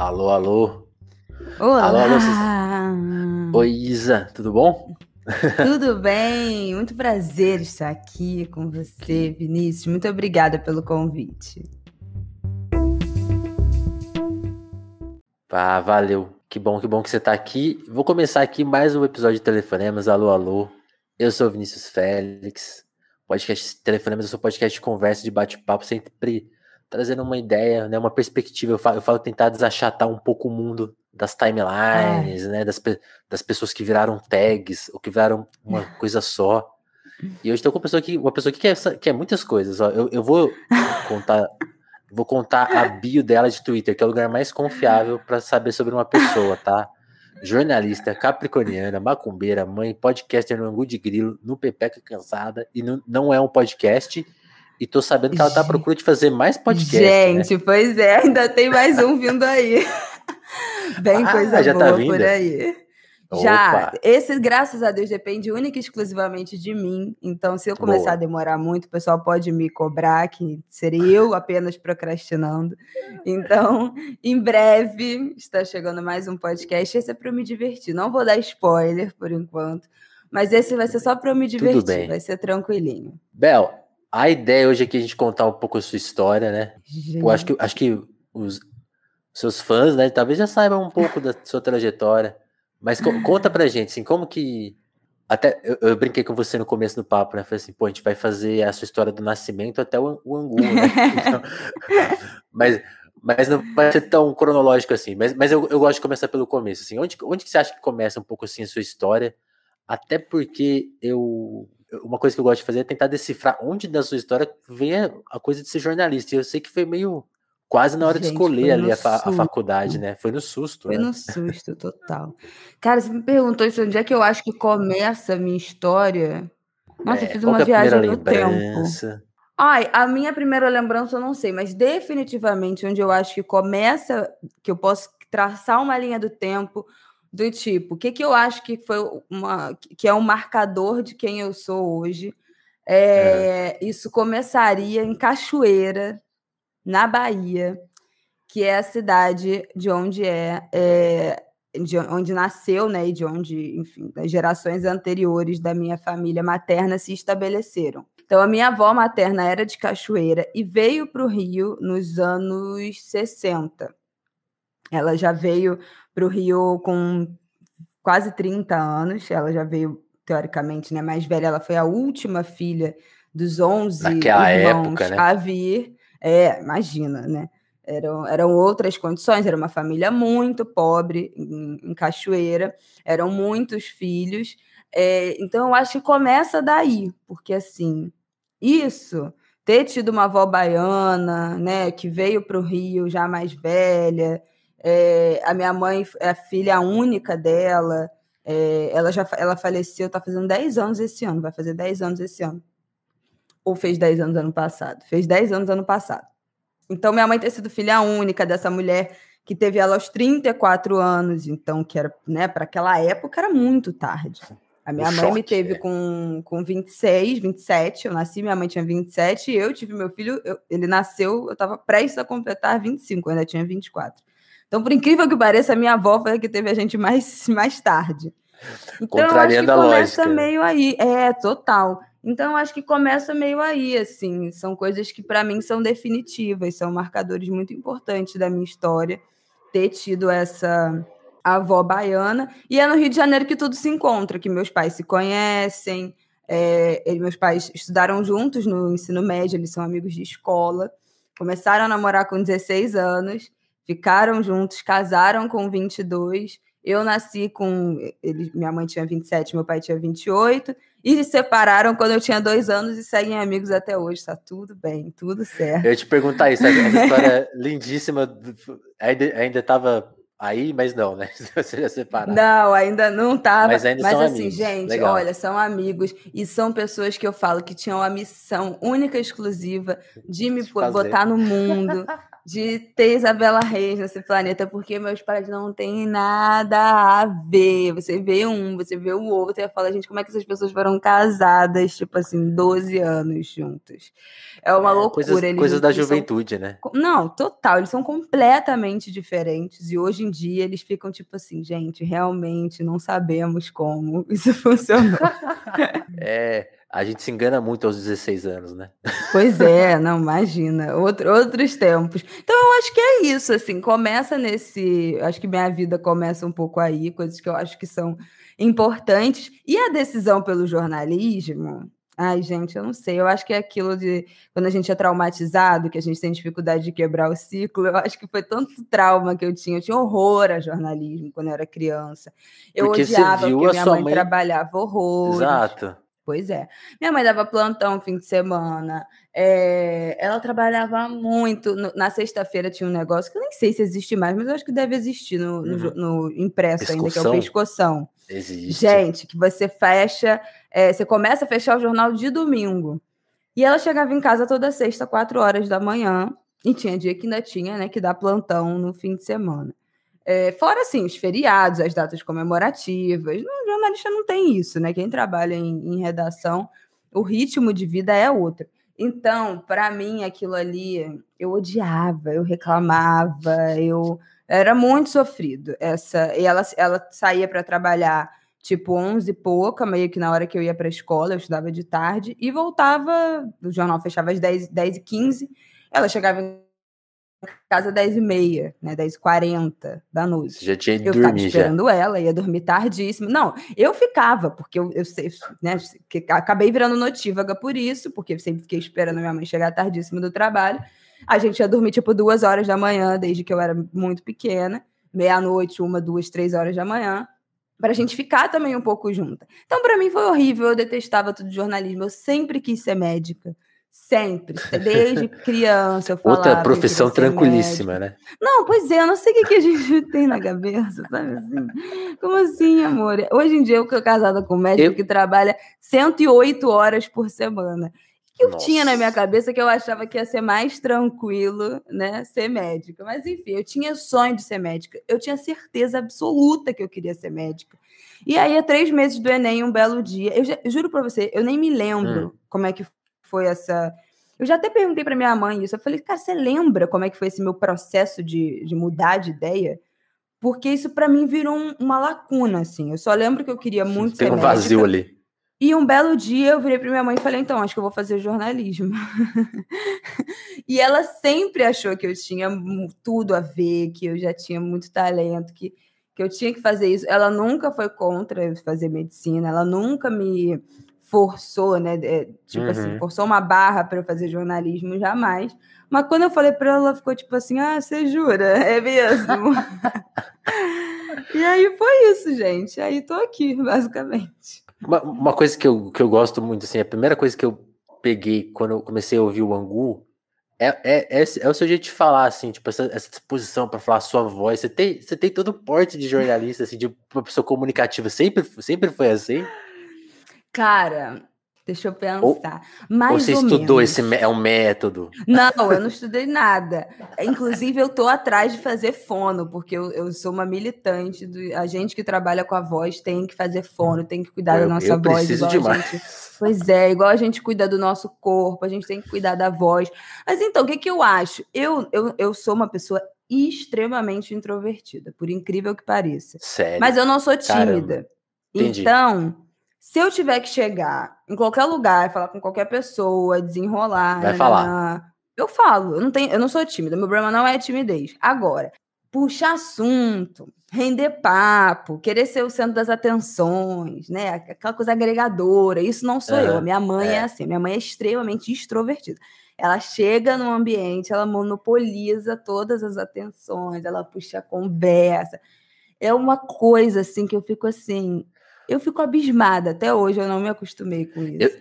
Alô, alô. Olá! Alô, alô, Oi, Isa, tudo bom? Tudo bem? Muito prazer estar aqui com você, Vinícius. Muito obrigada pelo convite. Ah, valeu. Que bom, que bom que você está aqui. Vou começar aqui mais um episódio de Telefonemas. Alô, alô. Eu sou o Vinícius Félix. Podcast Telefonemas, eu sou podcast de conversa, de bate-papo, sempre trazendo uma ideia, né, uma perspectiva. Eu falo, eu falo tentar desachatar um pouco o mundo das timelines, é. né, das, das pessoas que viraram tags, ou que viraram uma coisa só. E hoje estou com uma pessoa que, uma pessoa que quer, quer muitas coisas. Ó. Eu, eu vou contar, vou contar a bio dela de Twitter, que é o lugar mais confiável para saber sobre uma pessoa, tá? Jornalista, capricorniana, macumbeira, mãe, podcaster no Angu de Grilo, no Pepeca Cansada, e não, não é um podcast, e tô sabendo que ela tá à procura de fazer mais podcast. Né? Gente, né? pois é, ainda tem mais um vindo aí. Bem ah, coisa já tá boa tá por aí. Opa. Já, esse, graças a Deus, depende única e exclusivamente de mim. Então, se eu começar Boa. a demorar muito, o pessoal pode me cobrar, que seria eu apenas procrastinando. Então, em breve, está chegando mais um podcast. Esse é para eu me divertir. Não vou dar spoiler por enquanto, mas esse vai ser só para eu me divertir. Vai ser tranquilinho. Bel, a ideia hoje é que a gente contar um pouco a sua história, né? Eu acho que, acho que os seus fãs, né, talvez já saibam um pouco da sua trajetória. Mas co conta pra gente, assim, como que. Até eu, eu, brinquei com você no começo do papo, né? Falei assim, pô, a gente vai fazer a sua história do nascimento até o, o Angu, né? Então, mas, mas não vai ser tão cronológico assim. Mas, mas eu, eu gosto de começar pelo começo, assim. Onde, onde que você acha que começa um pouco assim a sua história? Até porque eu uma coisa que eu gosto de fazer é tentar decifrar onde da sua história vem a coisa de ser jornalista. E eu sei que foi meio quase na hora Gente, de escolher ali a, a, faculdade, né? Foi no susto. Foi né? no susto, total. Cara, você me perguntou isso, onde é que eu acho que começa a minha história? Nossa, é, eu fiz uma é viagem no lembrança? tempo. Ai, a minha primeira lembrança eu não sei, mas definitivamente onde eu acho que começa, que eu posso traçar uma linha do tempo, do tipo, o que, que eu acho que foi uma que é um marcador de quem eu sou hoje. É, é. Isso começaria em Cachoeira, na Bahia, que é a cidade de onde é, é de onde nasceu, né, e de onde, enfim, as gerações anteriores da minha família materna se estabeleceram. Então, a minha avó materna era de Cachoeira e veio para o Rio nos anos 60. Ela já veio para o Rio com quase 30 anos, ela já veio, teoricamente, né, mais velha, ela foi a última filha dos 11 Naquela irmãos época, né? a vir. É, imagina, né? Eram, eram outras condições, era uma família muito pobre em, em Cachoeira, eram muitos filhos. É, então, eu acho que começa daí, porque assim, isso, ter tido uma avó baiana, né, que veio para o Rio já mais velha, é, a minha mãe é a filha única dela. É, ela já ela faleceu, está fazendo 10 anos esse ano, vai fazer 10 anos esse ano. Ou fez 10 anos ano passado? Fez 10 anos ano passado. Então, minha mãe ter sido filha única dessa mulher que teve ela aos 34 anos, então, que era, né, para aquela época era muito tarde. A minha o mãe choque, me teve é. com, com 26, 27, eu nasci, minha mãe tinha 27, e eu tive meu filho, eu, ele nasceu, eu estava prestes a completar 25, eu ainda tinha 24. Então, por incrível que pareça, a minha avó foi a que teve a gente mais, mais tarde. Então, eu acho que começa lógica. meio aí. É, total. Então, eu acho que começa meio aí, assim. São coisas que, para mim, são definitivas, são marcadores muito importantes da minha história, ter tido essa avó baiana. E é no Rio de Janeiro que tudo se encontra, que meus pais se conhecem. É, meus pais estudaram juntos no ensino médio, eles são amigos de escola. Começaram a namorar com 16 anos ficaram juntos, casaram com 22. Eu nasci com. Ele, minha mãe tinha 27, meu pai tinha 28. E se separaram quando eu tinha dois anos e seguem amigos até hoje. Tá tudo bem, tudo certo. Eu ia te perguntar isso, essa história lindíssima. Ainda, ainda tava aí, mas não, né? Você já separado. Não, ainda não tava. Mas ainda mas, são assim, amigos. gente, Legal. olha, são amigos e são pessoas que eu falo que tinham a missão única e exclusiva de me de botar no mundo, de ter Isabela Reis nesse planeta, porque meus pais não têm nada a ver. Você vê um, você vê o outro, e fala, gente, como é que essas pessoas foram casadas, tipo assim, 12 anos juntos? É uma é, loucura. Coisas, coisas da juventude, são... né? Não, total, eles são completamente diferentes, e hoje em dia eles ficam tipo assim, gente, realmente não sabemos como isso funcionou. é a gente se engana muito aos 16 anos, né? Pois é, não, imagina. Outro, outros tempos. Então, eu acho que é isso, assim, começa nesse. Acho que minha vida começa um pouco aí, coisas que eu acho que são importantes. E a decisão pelo jornalismo. Ai, gente, eu não sei. Eu acho que é aquilo de quando a gente é traumatizado, que a gente tem dificuldade de quebrar o ciclo. Eu acho que foi tanto trauma que eu tinha. Eu tinha horror a jornalismo quando eu era criança. Eu porque odiava porque minha mãe, mãe trabalhava horror. Exato. Pois é. Minha mãe dava plantão fim de semana. É, ela trabalhava muito. No, na sexta-feira tinha um negócio que eu nem sei se existe mais, mas eu acho que deve existir no, uhum. no, no impresso pescoção. ainda, que é o pescoção. Existe. Gente, que você fecha, é, você começa a fechar o jornal de domingo. E ela chegava em casa toda sexta, quatro horas da manhã, e tinha dia que ainda tinha, né, que dar plantão no fim de semana. É, fora, assim, os feriados, as datas comemorativas. O jornalista não tem isso, né? Quem trabalha em, em redação, o ritmo de vida é outro. Então, para mim, aquilo ali, eu odiava, eu reclamava, eu era muito sofrido. Essa, e ela, ela saía para trabalhar tipo 11 e pouca, meio que na hora que eu ia para a escola, eu estudava de tarde, e voltava, o jornal fechava às 10, 10 e 15, ela chegava em casa 10 e meia, né, 10 e 40 da noite. Você já tinha ido eu ficava esperando já. ela, ia dormir tardíssimo. Não, eu ficava, porque eu, eu sei, né, que acabei virando notívaga por isso, porque eu sempre fiquei esperando minha mãe chegar tardíssimo do trabalho. A gente ia dormir, tipo, duas horas da manhã, desde que eu era muito pequena, meia-noite, uma, duas, três horas da manhã, para a gente ficar também um pouco junta. Então, para mim foi horrível, eu detestava tudo de jornalismo, eu sempre quis ser médica. Sempre, desde criança eu falava. Outra profissão tranquilíssima, né? Não, pois é, eu não sei o que, que a gente tem na cabeça, sabe assim? Como assim, amor? Hoje em dia eu tô casada com um médico eu... que trabalha 108 horas por semana. que eu Nossa. tinha na minha cabeça que eu achava que ia ser mais tranquilo, né, ser médica. Mas enfim, eu tinha sonho de ser médica. Eu tinha certeza absoluta que eu queria ser médica. E aí, há três meses do Enem, um belo dia, eu, já, juro para você, eu nem me lembro hum. como é que foi essa. Eu já até perguntei para minha mãe isso. Eu falei, cara, você lembra como é que foi esse meu processo de, de mudar de ideia? Porque isso para mim virou um, uma lacuna, assim. Eu só lembro que eu queria muito Tem ser um médica. vazio ali. E um belo dia eu virei para minha mãe e falei: então, acho que eu vou fazer jornalismo. e ela sempre achou que eu tinha tudo a ver, que eu já tinha muito talento, que, que eu tinha que fazer isso. Ela nunca foi contra eu fazer medicina, ela nunca me forçou, né? É, tipo assim, uhum. assim, forçou uma barra para eu fazer jornalismo, jamais. Mas quando eu falei para ela, ela ficou tipo assim: ah, você jura? É mesmo. e aí foi isso, gente. Aí tô aqui, basicamente. Uma, uma, coisa que eu, que eu gosto muito, assim, a primeira coisa que eu peguei quando eu comecei a ouvir o Angu é, é, é, é o seu jeito de falar, assim, tipo, essa, essa disposição para falar a sua voz. Você tem, você tem todo o porte de jornalista, assim, de uma pessoa comunicativa. Sempre, sempre foi assim? Cara, deixa eu pensar. Ou, Mais ou você ou estudou menos. esse é um método? Não, eu não estudei nada. Inclusive, eu tô atrás de fazer fono, porque eu, eu sou uma militante. Do, a gente que trabalha com a voz tem que fazer fono, tem que cuidar eu, da nossa eu voz. Preciso demais. Gente, pois é, igual a gente cuida do nosso corpo, a gente tem que cuidar da voz. Mas então, o que, que eu acho? Eu, eu, eu sou uma pessoa extremamente introvertida, por incrível que pareça. Sério? Mas eu não sou tímida. Então se eu tiver que chegar em qualquer lugar, falar com qualquer pessoa, desenrolar, vai falar. Eu falo, eu não tenho, eu não sou tímida, meu problema não é timidez. Agora, puxar assunto, render papo, querer ser o centro das atenções, né? Aquela coisa agregadora, isso não sou uhum, eu. Minha mãe é. é assim, minha mãe é extremamente extrovertida. Ela chega no ambiente, ela monopoliza todas as atenções, ela puxa a conversa. É uma coisa assim que eu fico assim, eu fico abismada. Até hoje eu não me acostumei com isso.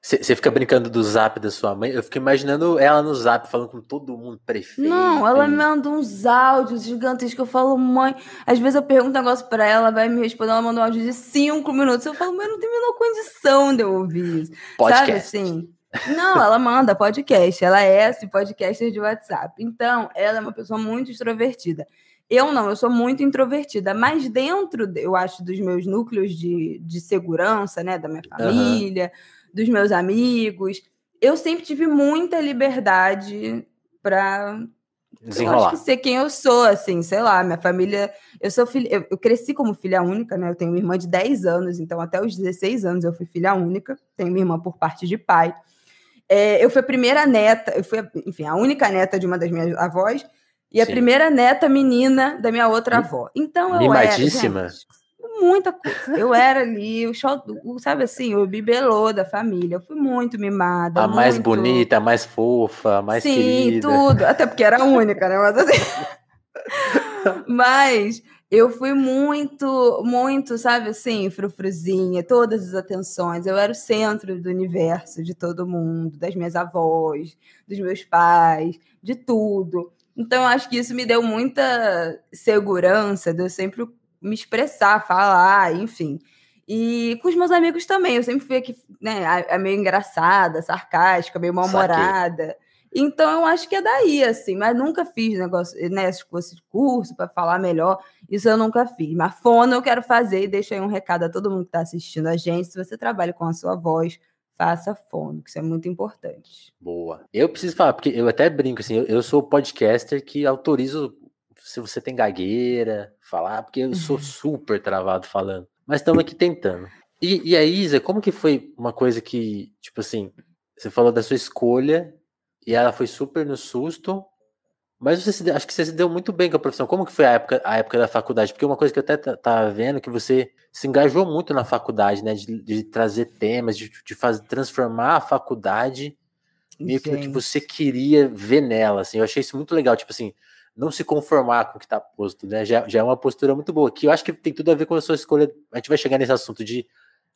Você fica brincando do zap da sua mãe? Eu fico imaginando ela no zap falando com todo mundo, prefeito. Não, ela me manda uns áudios gigantescos que eu falo, mãe. Às vezes eu pergunto um negócio pra ela, ela vai me responder, ela manda um áudio de cinco minutos. Eu falo, mãe, não tem a menor condição de eu ouvir isso. Podcast. Sabe assim? Não, ela manda podcast. Ela é esse podcaster de WhatsApp. Então, ela é uma pessoa muito extrovertida. Eu não, eu sou muito introvertida, mas dentro, eu acho, dos meus núcleos de, de segurança, né, da minha família, uhum. dos meus amigos, eu sempre tive muita liberdade para Desenrolar. Eu ser quem eu sou, assim, sei lá, minha família. Eu sou filha, eu, eu, cresci como filha única, né? Eu tenho uma irmã de 10 anos, então até os 16 anos eu fui filha única. Tenho uma irmã por parte de pai. É, eu fui a primeira neta, eu fui, enfim, a única neta de uma das minhas avós e a Sim. primeira neta menina da minha outra avó. Então eu era. Gente, muita coisa. Eu era ali, o, sabe assim, o bibelô da família. Eu fui muito mimada. A muito... mais bonita, a mais fofa, a mais Sim, querida. Sim, tudo. Até porque era a única, né? Mas assim. Mas eu fui muito, muito, sabe assim, frufruzinha, todas as atenções. Eu era o centro do universo de todo mundo, das minhas avós, dos meus pais, de tudo. Então, eu acho que isso me deu muita segurança de eu sempre me expressar, falar, enfim. E com os meus amigos também, eu sempre fui aqui, né, a, meio engraçada, sarcástica, meio mal-humorada. Então eu acho que é daí, assim, mas nunca fiz negócio, né, esse curso para falar melhor. Isso eu nunca fiz. Mas fono eu quero fazer e deixo aí um recado a todo mundo que está assistindo a gente. Se você trabalha com a sua voz, faça fono, que isso é muito importante. Boa. Eu preciso falar, porque eu até brinco, assim, eu, eu sou podcaster que autorizo se você tem gagueira, falar, porque eu sou uhum. super travado falando. Mas estamos aqui tentando. E, e a Isa, como que foi uma coisa que, tipo assim, você falou da sua escolha e ela foi super no susto, mas você se, acho que você se deu muito bem com a profissão. Como que foi a época, a época da faculdade? Porque uma coisa que eu até tava vendo que você se engajou muito na faculdade, né? De, de trazer temas, de, de fazer, transformar a faculdade meio que que você queria ver nela. Assim, eu achei isso muito legal. Tipo assim, não se conformar com o que está posto, né? Já, já é uma postura muito boa. Que eu acho que tem tudo a ver com a sua escolha. A gente vai chegar nesse assunto de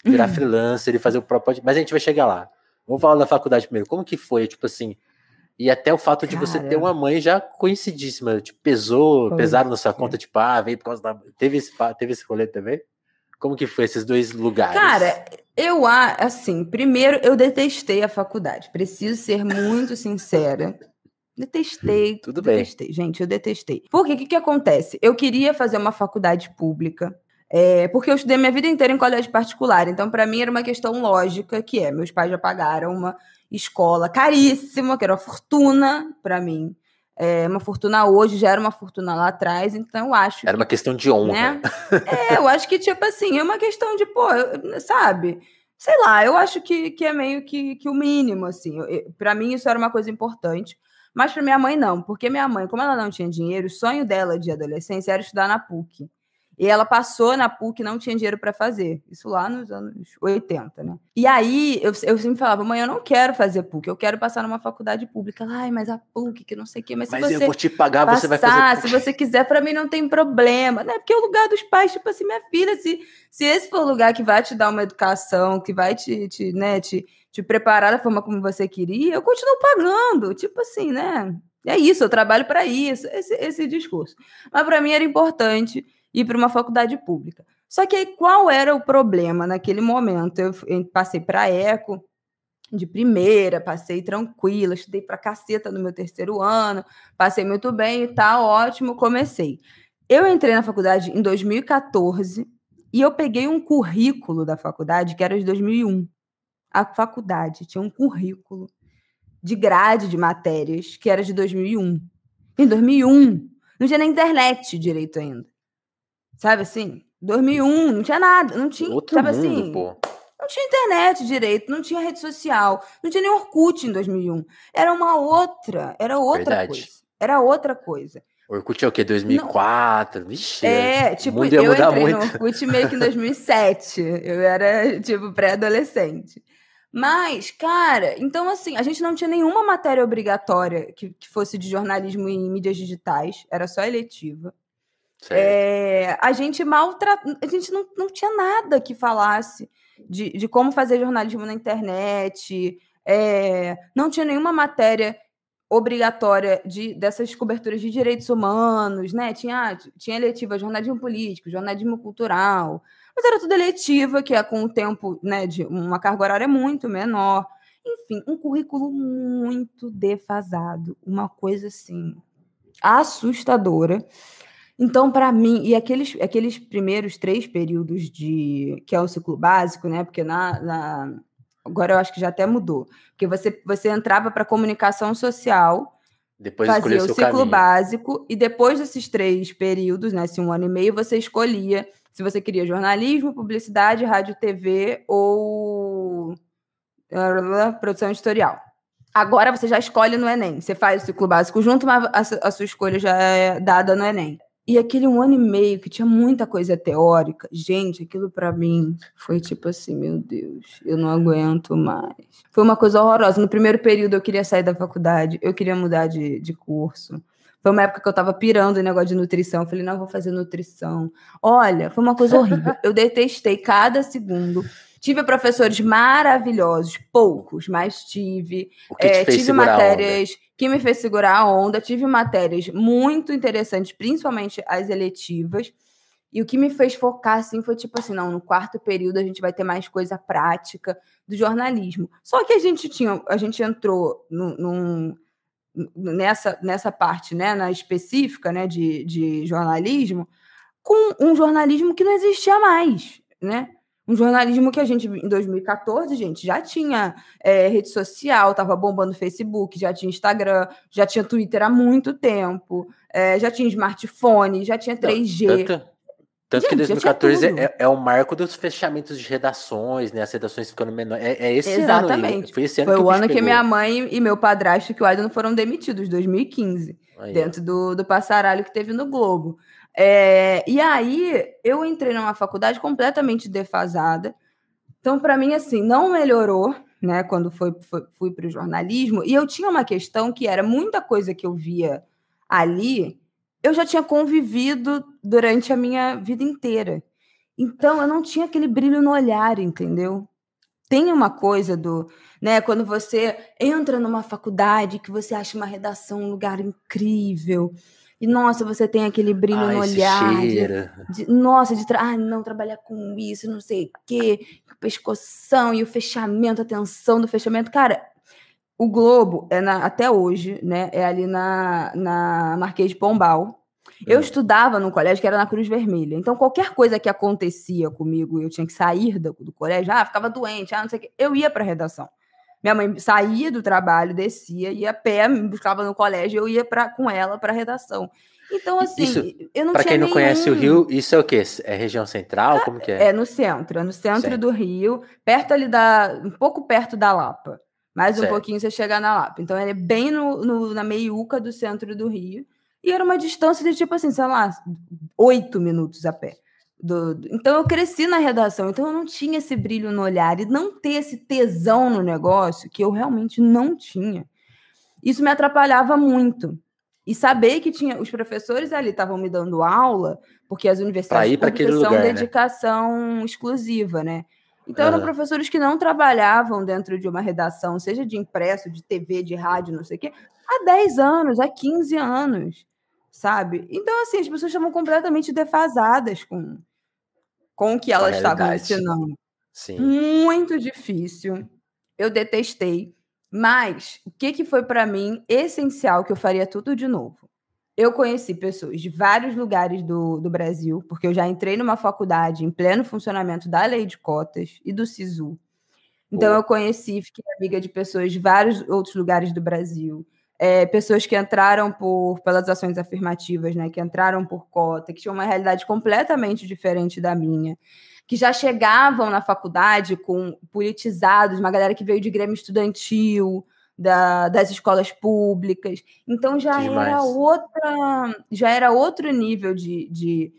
virar uhum. freelancer e fazer o próprio. Mas a gente vai chegar lá. Vamos falar da faculdade primeiro. Como que foi, tipo assim? E até o fato de você ter uma mãe já conhecidíssima, te pesou, foi. pesaram na sua conta, tipo, ah, veio por causa da. Teve esse, teve esse rolê também? Como que foi esses dois lugares? Cara, eu assim, primeiro eu detestei a faculdade. Preciso ser muito sincera. Detestei. Tudo detestei. bem. Gente, eu detestei. Porque o que, que acontece? Eu queria fazer uma faculdade pública. É, porque eu estudei minha vida inteira em colégio particular. Então, para mim, era uma questão lógica, que é, meus pais já pagaram uma escola caríssima, que era uma fortuna para mim. É, uma fortuna hoje, já era uma fortuna lá atrás, então eu acho. Era que, uma questão de honra. Né? é, eu acho que, tipo assim, é uma questão de, pô, sabe? Sei lá, eu acho que, que é meio que, que o mínimo, assim. Para mim, isso era uma coisa importante. Mas para minha mãe, não, porque minha mãe, como ela não tinha dinheiro, o sonho dela de adolescência era estudar na PUC. E ela passou na PUC e não tinha dinheiro para fazer. Isso lá nos anos 80, né? E aí eu, eu sempre falava, mãe, eu não quero fazer PUC, eu quero passar numa faculdade pública. Ai, mas a PUC, que não sei o quê. Mas, mas se você eu vou te pagar, passar, você vai fazer. Se você quiser, para mim não tem problema. Né? Porque é o lugar dos pais, tipo assim, minha filha, se, se esse for o lugar que vai te dar uma educação, que vai te, te, né, te, te preparar da forma como você queria, eu continuo pagando. Tipo assim, né? É isso, eu trabalho para isso, esse, esse discurso. Mas para mim era importante ir para uma faculdade pública. Só que aí qual era o problema naquele momento? Eu, eu passei para eco de primeira, passei tranquila, estudei para caceta no meu terceiro ano, passei muito bem e tá ótimo, comecei. Eu entrei na faculdade em 2014 e eu peguei um currículo da faculdade que era de 2001. A faculdade tinha um currículo de grade de matérias, que era de 2001. Em 2001, não tinha nem internet direito ainda. Sabe assim? 2001, não tinha nada, não tinha, Outro sabe mundo, assim? Pô. Não tinha internet direito, não tinha rede social, não tinha nem Orkut em 2001. Era uma outra, era outra Verdade. coisa. Era outra coisa. Orkut é o quê? 2004? Não. Vixe. É, tipo, eu entrei muito. no Orkut meio que em 2007. eu era, tipo, pré-adolescente. Mas, cara, então assim, a gente não tinha nenhuma matéria obrigatória que, que fosse de jornalismo em mídias digitais, era só eletiva. É, a gente mal a gente não, não tinha nada que falasse de, de como fazer jornalismo na internet, é, não tinha nenhuma matéria obrigatória de, dessas coberturas de direitos humanos, né? Tinha, tinha eletiva jornalismo político, jornalismo cultural, mas era tudo eletiva, que é com o tempo né, de uma carga horária muito menor. Enfim, um currículo muito defasado, uma coisa assim assustadora. Então, para mim, e aqueles, aqueles primeiros três períodos de que é o ciclo básico, né? Porque na, na agora eu acho que já até mudou, porque você você entrava para comunicação social, depois fazia o ciclo caminho. básico e depois desses três períodos, né, assim, um ano e meio, você escolhia se você queria jornalismo, publicidade, rádio, TV ou produção editorial. Agora você já escolhe no Enem. Você faz o ciclo básico junto, mas a, a sua escolha já é dada no Enem. E aquele um ano e meio que tinha muita coisa teórica, gente, aquilo para mim foi tipo assim, meu Deus, eu não aguento mais. Foi uma coisa horrorosa. No primeiro período eu queria sair da faculdade, eu queria mudar de, de curso. Foi uma época que eu tava pirando em negócio de nutrição. Eu falei, não, eu vou fazer nutrição. Olha, foi uma coisa horrível. Eu detestei cada segundo. Tive professores maravilhosos, poucos, mas tive. É, tive matérias que me fez segurar a onda, tive matérias muito interessantes, principalmente as eletivas. E o que me fez focar assim foi tipo assim, não, no quarto período a gente vai ter mais coisa prática do jornalismo. Só que a gente tinha, a gente entrou num, num nessa, nessa parte, né, na específica, né, de, de jornalismo, com um jornalismo que não existia mais, né? Um jornalismo que a gente, em 2014, gente, já tinha é, rede social, estava bombando Facebook, já tinha Instagram, já tinha Twitter há muito tempo, é, já tinha smartphone, já tinha 3G. Não, tanto, tanto gente, que 2014 é, é, o marco dos fechamentos de redações, né? As redações ficando menores. É, é esse Exatamente. ano. Foi esse ano Foi que o ano que minha mãe e meu padrasto, que o Aidan, foram demitidos, 2015, aí, dentro do, do passaralho que teve no Globo. É, e aí eu entrei numa faculdade completamente defasada. Então, para mim, assim, não melhorou, né? Quando foi, foi fui para o jornalismo. E eu tinha uma questão que era muita coisa que eu via ali, eu já tinha convivido durante a minha vida inteira. Então, eu não tinha aquele brilho no olhar, entendeu? Tem uma coisa do, né, quando você entra numa faculdade que você acha uma redação um lugar incrível, e nossa, você tem aquele brilho Ai, no olhar. De, de, nossa, de ah, não trabalhar com isso, não sei o quê, pescoção e o fechamento, a tensão do fechamento. Cara, o Globo é na, até hoje, né? É ali na, na Marquês de Pombal. Eu hum. estudava no colégio que era na Cruz Vermelha. Então, qualquer coisa que acontecia comigo, eu tinha que sair do, do colégio, ah, ficava doente, ah, não sei o quê, eu ia para redação. Minha mãe saía do trabalho, descia, ia a pé, me buscava no colégio, eu ia pra, com ela para redação. Então, assim, isso, eu não Para quem não nenhum... conhece o Rio, isso é o quê? É região central? É, como que é? É no centro, é no centro do Rio, perto ali da. um pouco perto da Lapa. Mais um certo. pouquinho você chegar na Lapa. Então, ele é bem no, no, na meiuca do centro do Rio. E era uma distância de tipo assim, sei lá, oito minutos a pé. Do, do, então eu cresci na redação, então eu não tinha esse brilho no olhar e não ter esse tesão no negócio que eu realmente não tinha. Isso me atrapalhava muito. E saber que tinha os professores ali estavam me dando aula, porque as universidades públicas são lugar, né? dedicação né? exclusiva, né? Então eram professores que não trabalhavam dentro de uma redação, seja de impresso, de TV, de rádio, não sei o quê, há 10 anos, há 15 anos, sabe? Então, assim, as pessoas estavam completamente defasadas com, com o que elas estavam ensinando. Sim. Muito difícil. Eu detestei. Mas o que, que foi para mim essencial que eu faria tudo de novo? Eu conheci pessoas de vários lugares do, do Brasil, porque eu já entrei numa faculdade em pleno funcionamento da lei de cotas e do SISU. Então, eu conheci, fiquei amiga de pessoas de vários outros lugares do Brasil é, pessoas que entraram por pelas ações afirmativas, né, que entraram por cota, que tinham uma realidade completamente diferente da minha, que já chegavam na faculdade com politizados, uma galera que veio de grêmio estudantil, da, das escolas públicas. Então já era outra, já era outro nível de, de,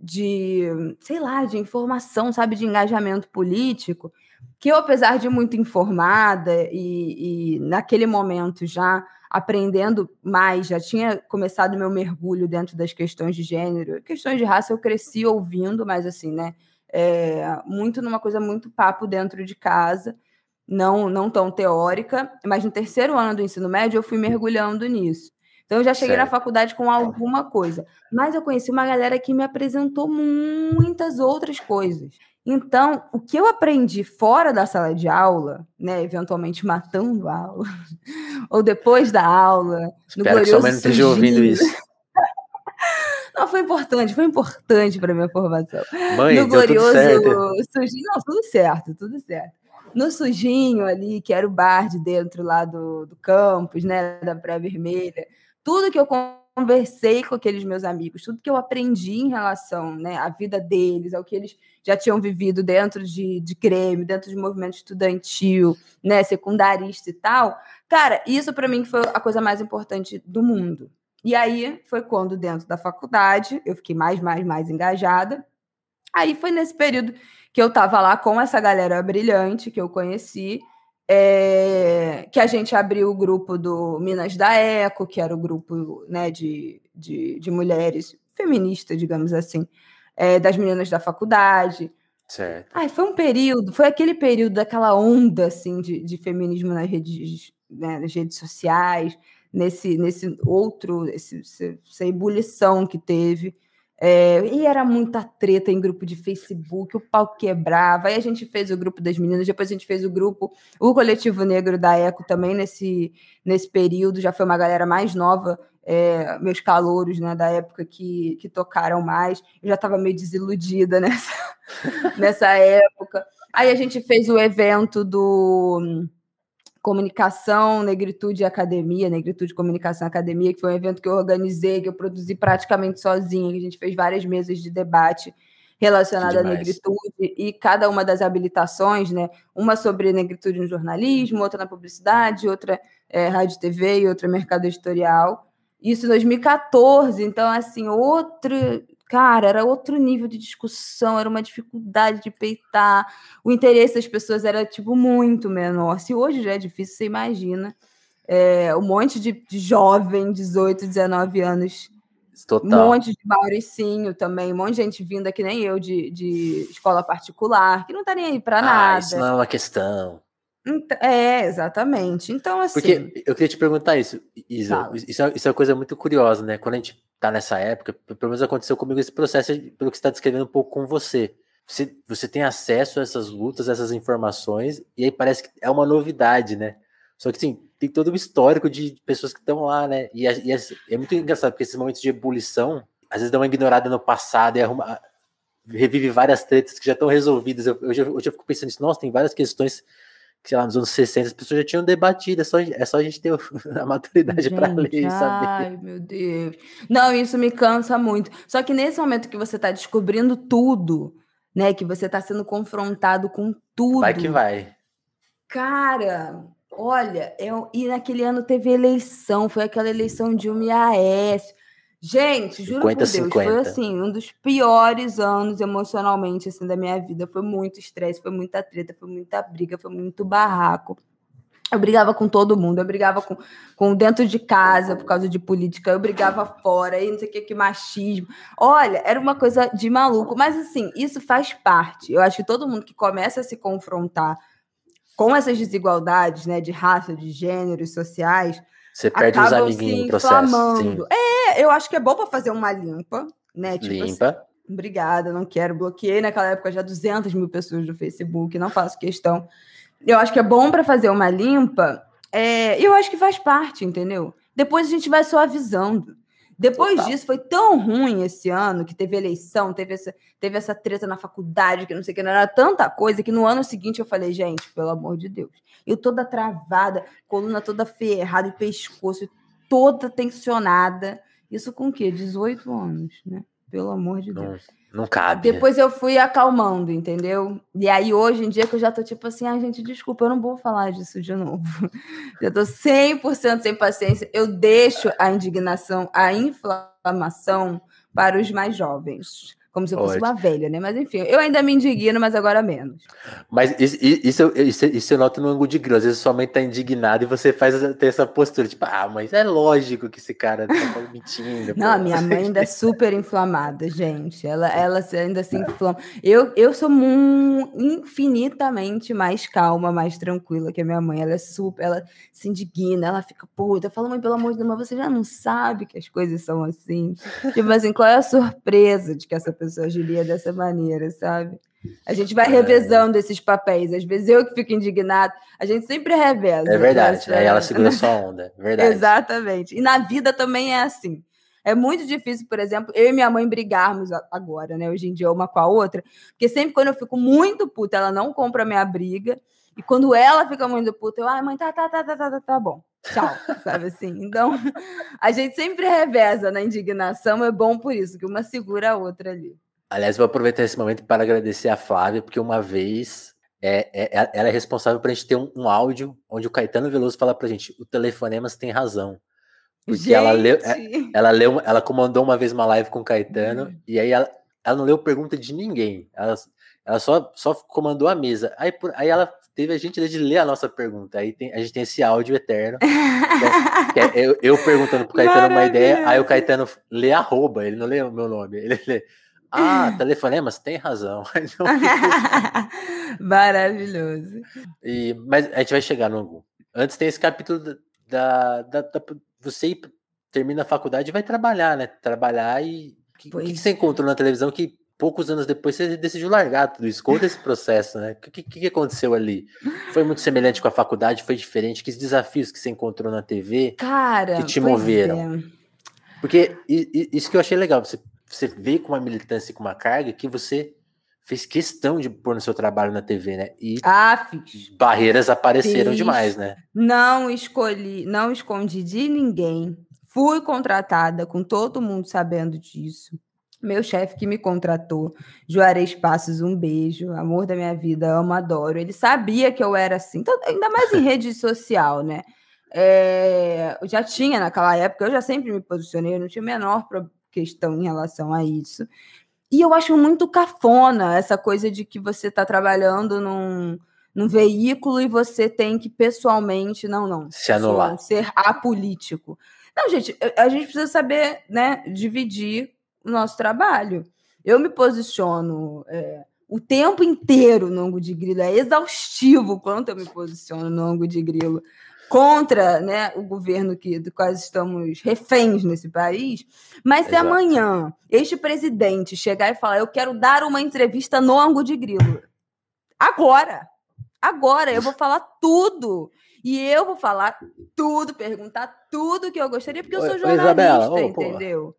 de, sei lá, de informação, sabe, de engajamento político, que eu, apesar de muito informada e, e naquele momento já aprendendo mais, já tinha começado meu mergulho dentro das questões de gênero. Questões de raça eu cresci ouvindo, mas assim, né? É, muito numa coisa muito papo dentro de casa, não, não tão teórica, mas no terceiro ano do ensino médio eu fui mergulhando nisso. Então eu já cheguei certo. na faculdade com alguma coisa, mas eu conheci uma galera que me apresentou muitas outras coisas. Então, o que eu aprendi fora da sala de aula, né, eventualmente matando a aula, ou depois da aula, Espero no glorioso que sua mãe não esteja ouvindo isso. Não, foi importante, foi importante para minha formação. Mãe, no glorioso sujinho, não, tudo certo, tudo certo. No sujinho ali, que era o bar de dentro lá do, do campus, né, da Praia Vermelha, tudo que eu conversei com aqueles meus amigos, tudo que eu aprendi em relação né, à vida deles, ao que eles já tinham vivido dentro de, de Grêmio, dentro de movimento estudantil, né, secundarista e tal, cara, isso para mim foi a coisa mais importante do mundo. E aí foi quando, dentro da faculdade, eu fiquei mais, mais, mais engajada. Aí foi nesse período que eu estava lá com essa galera brilhante que eu conheci, é, que a gente abriu o grupo do Minas da Eco, que era o grupo né, de, de, de mulheres feministas, digamos assim, é, das meninas da faculdade. Certo. Ai, foi um período, foi aquele período daquela onda assim, de, de feminismo nas redes, né, nas redes sociais, nesse, nesse outro, esse, essa ebulição que teve. É, e era muita treta em grupo de Facebook, o pau quebrava. Aí a gente fez o grupo das meninas, depois a gente fez o grupo, o coletivo negro da Eco também nesse, nesse período. Já foi uma galera mais nova, é, meus calouros né, da época que, que tocaram mais. Eu já estava meio desiludida nessa, nessa época. Aí a gente fez o evento do Comunicação, Negritude e Academia, Negritude, Comunicação e Academia, que foi um evento que eu organizei, que eu produzi praticamente sozinha, que a gente fez várias mesas de debate relacionada à negritude e cada uma das habilitações, né? Uma sobre negritude no jornalismo, outra na publicidade, outra é, rádio TV e outra mercado editorial. Isso em 2014, então assim, outro Cara, era outro nível de discussão, era uma dificuldade de peitar. O interesse das pessoas era, tipo, muito menor. Se hoje já é difícil, você imagina. É, um monte de, de jovem, 18, 19 anos. Total. Um monte de Mauricinho também, um monte de gente vinda que nem eu de, de escola particular, que não tá nem aí para ah, nada. Isso não é uma questão. É, exatamente. Então, assim. Porque eu queria te perguntar isso, Isa. Isso é, isso é uma coisa muito curiosa, né? Quando a gente tá nessa época, pelo menos aconteceu comigo esse processo, pelo que você está descrevendo um pouco com você. você. Você tem acesso a essas lutas, a essas informações, e aí parece que é uma novidade, né? Só que, assim, tem todo um histórico de pessoas que estão lá, né? E, e, é muito engraçado, porque esses momentos de ebulição, às vezes dá uma ignorada no passado e arruma, revive várias tretas que já estão resolvidas. Eu, já, eu já fico pensando nisso, nossa, tem várias questões sei lá, nos anos 60 as pessoas já tinham debatido, é só, é só a gente ter a maturidade para ler e saber. Ai, meu Deus. Não, isso me cansa muito. Só que nesse momento que você está descobrindo tudo, né, que você está sendo confrontado com tudo. Vai que vai. Cara, olha, eu, e naquele ano teve eleição, foi aquela eleição de um Aécio. Gente, juro 50, por Deus, 50. foi assim, um dos piores anos emocionalmente assim da minha vida. Foi muito estresse, foi muita treta, foi muita briga, foi muito barraco. Eu brigava com todo mundo, eu brigava com, com dentro de casa por causa de política, eu brigava fora, e não sei o que, que machismo. Olha, era uma coisa de maluco, mas assim, isso faz parte. Eu acho que todo mundo que começa a se confrontar com essas desigualdades, né, de raça, de gêneros sociais, você perde os amiguinhos no processo. Sim. É, eu acho que é bom para fazer uma limpa, né? Tipo limpa. Assim, obrigada, não quero. Bloqueei naquela época já 200 mil pessoas no Facebook, não faço questão. Eu acho que é bom para fazer uma limpa. É, eu acho que faz parte, entendeu? Depois a gente vai suavizando. Depois Total. disso, foi tão ruim esse ano que teve eleição, teve essa, teve essa treta na faculdade, que não sei o que, não era tanta coisa, que no ano seguinte eu falei, gente, pelo amor de Deus. Eu toda travada, coluna toda ferrada e pescoço toda tensionada. Isso com o quê? 18 anos, né? Pelo amor de Deus. Não cabe. Depois eu fui acalmando, entendeu? E aí, hoje em dia, que eu já tô tipo assim, ah, gente, desculpa, eu não vou falar disso de novo. Já tô 100% sem paciência. Eu deixo a indignação, a inflamação para os mais jovens. Como se eu fosse Ótimo. uma velha, né? Mas enfim, eu ainda me indigno, mas agora menos. Mas isso, isso, isso, isso eu noto no ângulo de grilo. Às vezes sua mãe tá indignada e você faz ter essa postura, tipo, ah, mas é lógico que esse cara tá mentindo. Não, a minha mãe ainda é super inflamada, gente. Ela, ela ainda se inflama. Eu, eu sou infinitamente mais calma, mais tranquila que a minha mãe. Ela é super, ela se indigna, ela fica puta. Fala, mãe, pelo amor de Deus, mas você já não sabe que as coisas são assim. tipo assim, qual é a surpresa de que essa pessoa agiria dessa maneira, sabe? A gente vai é. revezando esses papéis. Às vezes eu que fico indignado. A gente sempre reveza. É verdade. Aí ela segura sua onda. É verdade. Exatamente. E na vida também é assim. É muito difícil, por exemplo, eu e minha mãe brigarmos agora, né? Hoje em dia, uma com a outra. Porque sempre quando eu fico muito puta, ela não compra a minha briga. E quando ela fica muito puta, eu, ai, mãe, tá, tá, tá, tá, tá, tá, tá bom. Tchau, sabe assim? Então, a gente sempre reveza na indignação, é bom por isso, que uma segura a outra ali. Aliás, vou aproveitar esse momento para agradecer a Flávia, porque uma vez é, é, é ela é responsável para a gente ter um, um, áudio onde o Caetano Veloso fala para a gente: o telefonemas tem razão. Porque gente. ela leu, é, ela leu, ela comandou uma vez uma live com o Caetano, hum. e aí ela, ela não leu pergunta de ninguém. Ela, ela só, só comandou a mesa. Aí, por, aí ela teve a gentileza de ler a nossa pergunta. Aí tem, a gente tem esse áudio eterno. que é, que é eu, eu, perguntando pro Caetano Maravilha. uma ideia, aí o Caetano lê arroba, ele não lê o meu nome, ele lê ah, telefonemas, tem razão. Então, Maravilhoso. E, mas a gente vai chegar no. Antes tem esse capítulo da, da, da você termina a faculdade e vai trabalhar, né? Trabalhar e. O que, que, você encontrou na televisão que poucos anos depois você decidiu largar tudo isso? Conta esse processo, né? O que, que, que, aconteceu ali? Foi muito semelhante com a faculdade? Foi diferente? Que desafios que você encontrou na TV Cara, que te moveram? É. Porque isso que eu achei legal, você você veio com uma militância e com uma carga que você fez questão de pôr no seu trabalho na TV, né? E ah, fiz. barreiras apareceram fiz. demais, né? Não escolhi, não escondi de ninguém. Fui contratada com todo mundo sabendo disso. Meu chefe que me contratou, Juarez Passos, um beijo, amor da minha vida, amo, adoro. Ele sabia que eu era assim, então, ainda mais em rede social, né? É, eu já tinha naquela época, eu já sempre me posicionei, eu não tinha o menor questão em relação a isso. E eu acho muito cafona essa coisa de que você está trabalhando num, num veículo e você tem que pessoalmente, não, não, se anular, ser apolítico. Não, gente, a gente precisa saber, né, dividir nosso trabalho. Eu me posiciono é, o tempo inteiro no ângulo de grilo, é exaustivo quanto eu me posiciono no ângulo de grilo contra né, o governo que, do qual estamos reféns nesse país. Mas se Exato. amanhã este presidente chegar e falar, eu quero dar uma entrevista no ângulo de grilo, agora, agora eu vou falar tudo. E eu vou falar tudo, perguntar tudo que eu gostaria, porque eu sou jornalista, Isabela, entendeu?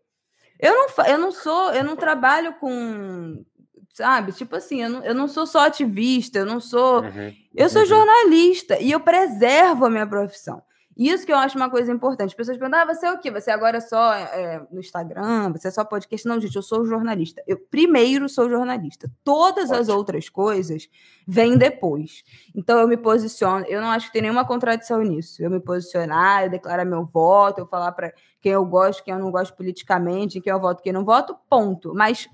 Eu não, eu não sou, eu não trabalho com, sabe? Tipo assim, eu não, eu não sou só ativista, eu não sou. Uhum. Eu sou uhum. jornalista e eu preservo a minha profissão. Isso que eu acho uma coisa importante. As pessoas perguntam, ah, você é o quê? Você agora é só é, no Instagram? Você é só podcast? Não, gente, eu sou jornalista. Eu primeiro sou jornalista. Todas Ótimo. as outras coisas vêm depois. Então eu me posiciono. Eu não acho que tem nenhuma contradição nisso. Eu me posicionar, eu declarar meu voto, eu falar para quem eu gosto, quem eu não gosto politicamente, quem eu voto, quem eu não voto, ponto. Mas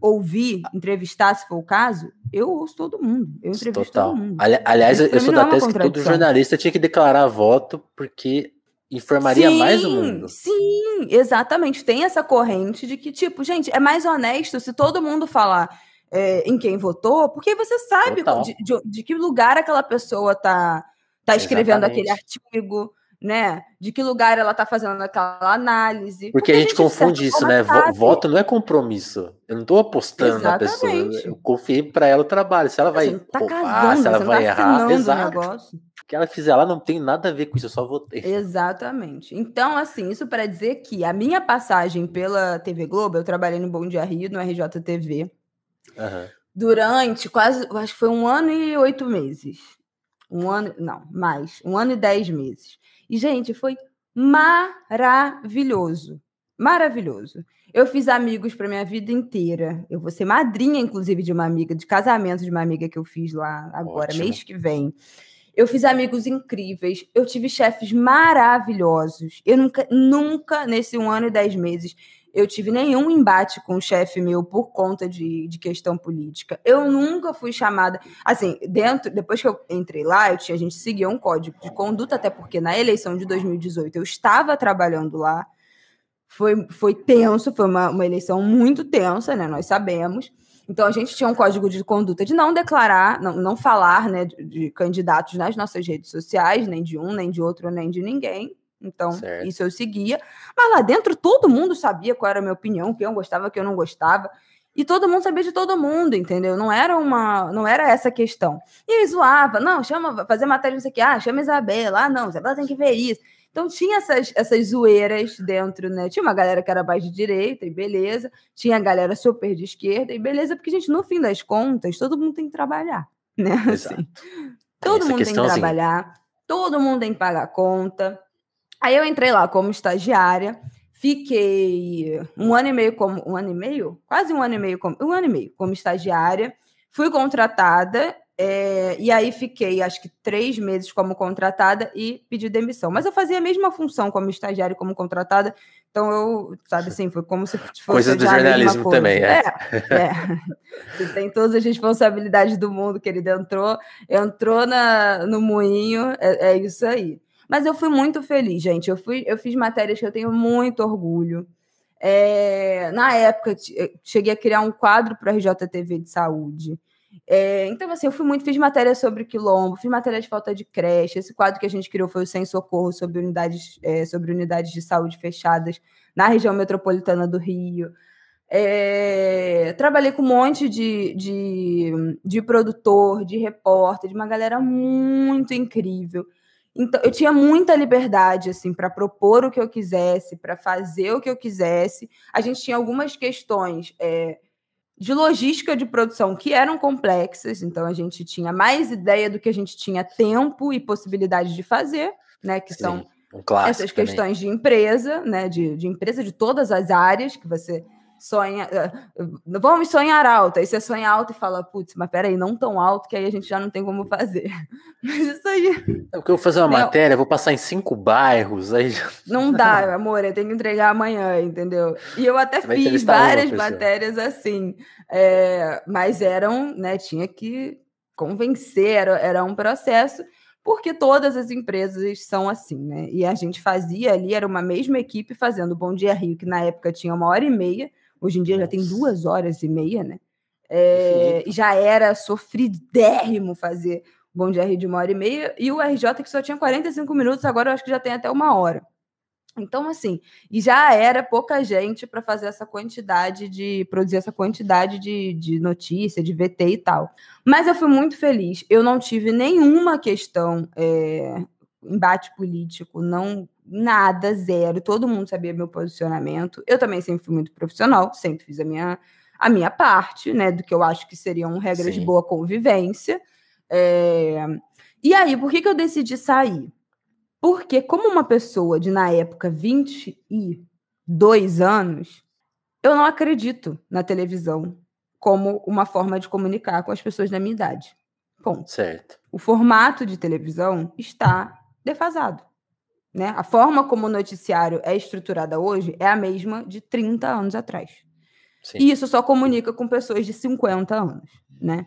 ouvir, entrevistar, se for o caso, eu ouço todo mundo. Eu entrevisto Total. todo mundo. Ali, aliás, eu sou da é tese que todo jornalista tinha que declarar voto, porque informaria sim, mais o mundo. Sim, exatamente. Tem essa corrente de que, tipo, gente, é mais honesto se todo mundo falar é, em quem votou, porque você sabe de, de, de, que lugar aquela pessoa tá, tá escrevendo aquele artigo né? De que lugar ela está fazendo aquela análise. Porque, porque a gente, a gente confunde isso, né? Sabe. Voto não é compromisso. Eu não estou apostando Exatamente. na pessoa. Eu confiei para ela o trabalho. Se ela vai tá roubar, casando, se ela vai tá errar, exato. O que ela fizer lá não tem nada a ver com isso, eu só votei. Exatamente. Então, assim, isso para dizer que a minha passagem pela TV Globo, eu trabalhei no Bom Dia Rio, no RJTV, uhum. durante quase, acho que foi um ano e oito meses. Um ano, não, mais, um ano e dez meses. E, gente, foi maravilhoso. Maravilhoso. Eu fiz amigos para minha vida inteira. Eu vou ser madrinha, inclusive, de uma amiga, de casamento de uma amiga que eu fiz lá agora, Ótimo. mês que vem. Eu fiz amigos incríveis. Eu tive chefes maravilhosos. Eu nunca, nunca, nesse um ano e dez meses, eu tive nenhum embate com o chefe meu por conta de, de questão política. Eu nunca fui chamada. Assim, dentro, depois que eu entrei lá, eu tinha, a gente seguia um código de conduta, até porque na eleição de 2018 eu estava trabalhando lá. Foi, foi tenso, foi uma, uma eleição muito tensa, né? Nós sabemos. Então a gente tinha um código de conduta de não declarar, não, não falar né, de, de candidatos nas nossas redes sociais, nem de um, nem de outro, nem de ninguém. Então, certo. isso eu seguia. Mas lá dentro todo mundo sabia qual era a minha opinião, quem eu gostava, quem eu não gostava. E todo mundo sabia de todo mundo, entendeu? Não era uma, não era essa questão. E aí zoava, não, chama, fazer matéria, não sei o que, ah, chama Isabela, ah, não, Isabela tem que ver isso. Então tinha essas, essas zoeiras dentro, né? Tinha uma galera que era mais de direita e beleza, tinha a galera super de esquerda e beleza, porque, gente, no fim das contas, todo mundo tem que trabalhar, né? Assim, todo mundo tem que trabalhar, todo mundo tem que pagar conta. Aí eu entrei lá como estagiária, fiquei um ano e meio como um ano e meio, quase um ano e meio como um ano e meio como estagiária, fui contratada é, e aí fiquei, acho que três meses como contratada e pedi demissão. Mas eu fazia a mesma função como estagiária e como contratada. Então eu, sabe assim, foi como se fosse. Coisa do jornalismo também, é. É, é. Você tem todas as responsabilidades do mundo que ele entrou, entrou na, no moinho, é, é isso aí. Mas eu fui muito feliz, gente. Eu, fui, eu fiz matérias que eu tenho muito orgulho. É, na época, cheguei a criar um quadro para a RJTV de saúde. É, então, assim, eu fui muito, fiz matéria sobre quilombo, fiz matéria de falta de creche. Esse quadro que a gente criou foi o Sem Socorro sobre unidades, é, sobre unidades de saúde fechadas na região metropolitana do Rio. É, trabalhei com um monte de, de, de produtor, de repórter, de uma galera muito incrível. Então, eu tinha muita liberdade assim para propor o que eu quisesse, para fazer o que eu quisesse. A gente tinha algumas questões é, de logística de produção que eram complexas, então a gente tinha mais ideia do que a gente tinha tempo e possibilidade de fazer, né? Que Sim, são um essas questões também. de empresa, né? De, de empresa de todas as áreas que você sonha. Eh, vamos sonhar alto. Aí você sonha alto e fala, putz, mas peraí, não tão alto que aí a gente já não tem como fazer. Mas isso aí. É porque eu vou fazer uma não, matéria, vou passar em cinco bairros. Aí já... Não dá, amor, eu tenho que entregar amanhã, entendeu? E eu até você fiz várias matérias assim, é, mas eram, né? Tinha que convencer, era, era um processo porque todas as empresas são assim, né? E a gente fazia ali, era uma mesma equipe fazendo Bom Dia Rio, que na época tinha uma hora e meia, Hoje em dia Nossa. já tem duas horas e meia, né? É, já era sofridérrimo fazer Bom Dia Rio de uma hora e meia, e o RJ que só tinha 45 minutos, agora eu acho que já tem até uma hora. Então, assim, e já era pouca gente para fazer essa quantidade de. produzir essa quantidade de, de notícia, de VT e tal. Mas eu fui muito feliz. Eu não tive nenhuma questão, é, embate político, não nada, zero. Todo mundo sabia meu posicionamento. Eu também sempre fui muito profissional, sempre fiz a minha, a minha parte, né? Do que eu acho que seriam regras Sim. de boa convivência. É... E aí, por que, que eu decidi sair? Porque, como uma pessoa de, na época, 22 anos, eu não acredito na televisão como uma forma de comunicar com as pessoas da minha idade. Ponto. Certo. O formato de televisão está defasado. Né? A forma como o noticiário é estruturada hoje é a mesma de 30 anos atrás. Sim. E isso só comunica com pessoas de 50 anos, né?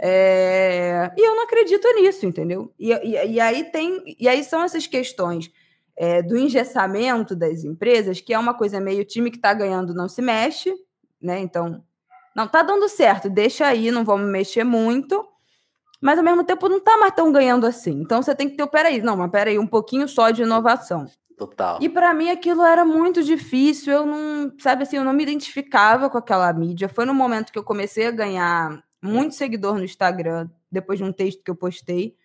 É... E eu não acredito nisso, entendeu? E, e, e, aí tem, e aí são essas questões é, do engessamento das empresas, que é uma coisa meio time que está ganhando não se mexe, né? Então, não está dando certo, deixa aí, não vamos mexer muito mas ao mesmo tempo não está mais tão ganhando assim. Então você tem que ter, peraí, não, mas peraí, um pouquinho só de inovação. Total. E para mim aquilo era muito difícil, eu não, sabe assim, eu não me identificava com aquela mídia. Foi no momento que eu comecei a ganhar muito seguidor no Instagram, depois de um texto que eu postei.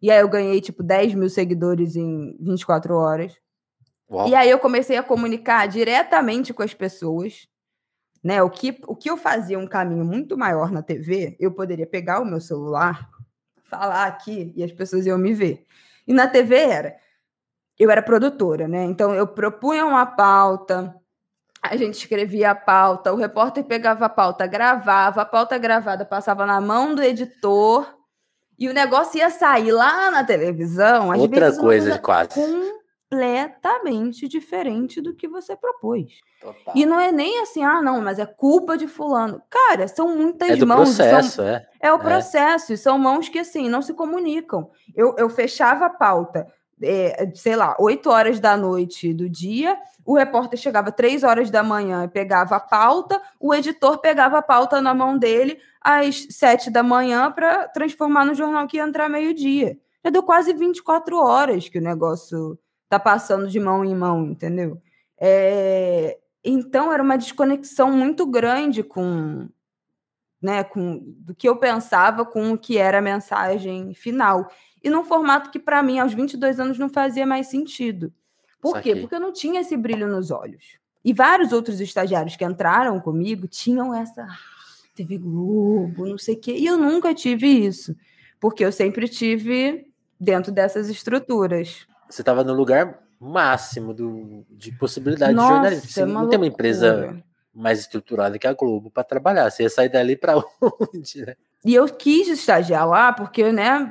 E aí eu ganhei, tipo, 10 mil seguidores em 24 horas. Uau. E aí eu comecei a comunicar diretamente com as pessoas. Né, o, que, o que eu fazia um caminho muito maior na TV, eu poderia pegar o meu celular falar aqui e as pessoas iam me ver. E na TV era. Eu era produtora, né? Então eu propunha uma pauta, a gente escrevia a pauta, o repórter pegava a pauta, gravava, a pauta gravada passava na mão do editor e o negócio ia sair lá na televisão. Outra coisa, quase. Com completamente diferente do que você propôs. Total. E não é nem assim, ah, não, mas é culpa de fulano. Cara, são muitas é do mãos. Processo, são, é. é o é. processo, e são mãos que assim não se comunicam. Eu, eu fechava a pauta, é, sei lá, 8 horas da noite do dia, o repórter chegava 3 horas da manhã e pegava a pauta, o editor pegava a pauta na mão dele às 7 da manhã para transformar no jornal que ia entrar meio-dia. Já deu quase 24 horas que o negócio tá passando de mão em mão, entendeu? É, então era uma desconexão muito grande com, né, com, do que eu pensava com o que era a mensagem final. E num formato que, para mim, aos 22 anos, não fazia mais sentido. Por Saquei. quê? Porque eu não tinha esse brilho nos olhos. E vários outros estagiários que entraram comigo tinham essa ah, TV Globo, não sei o quê. E eu nunca tive isso. Porque eu sempre tive dentro dessas estruturas. Você estava no lugar máximo do, de possibilidade Nossa, de jornalismo. Você é não tem uma empresa mais estruturada que a Globo para trabalhar. Você ia sair dali para onde? Né? E eu quis estagiar lá, porque, né?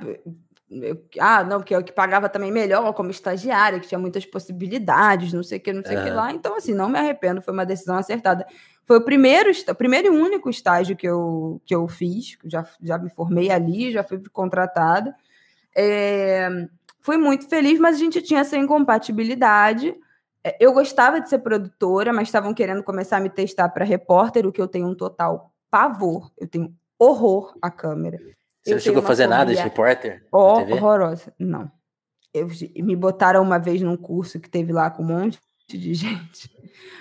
Eu, ah, não, porque eu que pagava também melhor como estagiária, que tinha muitas possibilidades, não sei o que, não sei o é. que lá. Então, assim, não me arrependo, foi uma decisão acertada. Foi o primeiro, o primeiro e único estágio que eu, que eu fiz, já, já me formei ali, já fui contratada. É, fui muito feliz, mas a gente tinha essa incompatibilidade. É, eu gostava de ser produtora, mas estavam querendo começar a me testar para repórter, o que eu tenho um total pavor. Eu tenho horror à câmera. Você eu não chegou a fazer nada de repórter? Horrorosa. Não. Eu, me botaram uma vez num curso que teve lá com um monte de gente.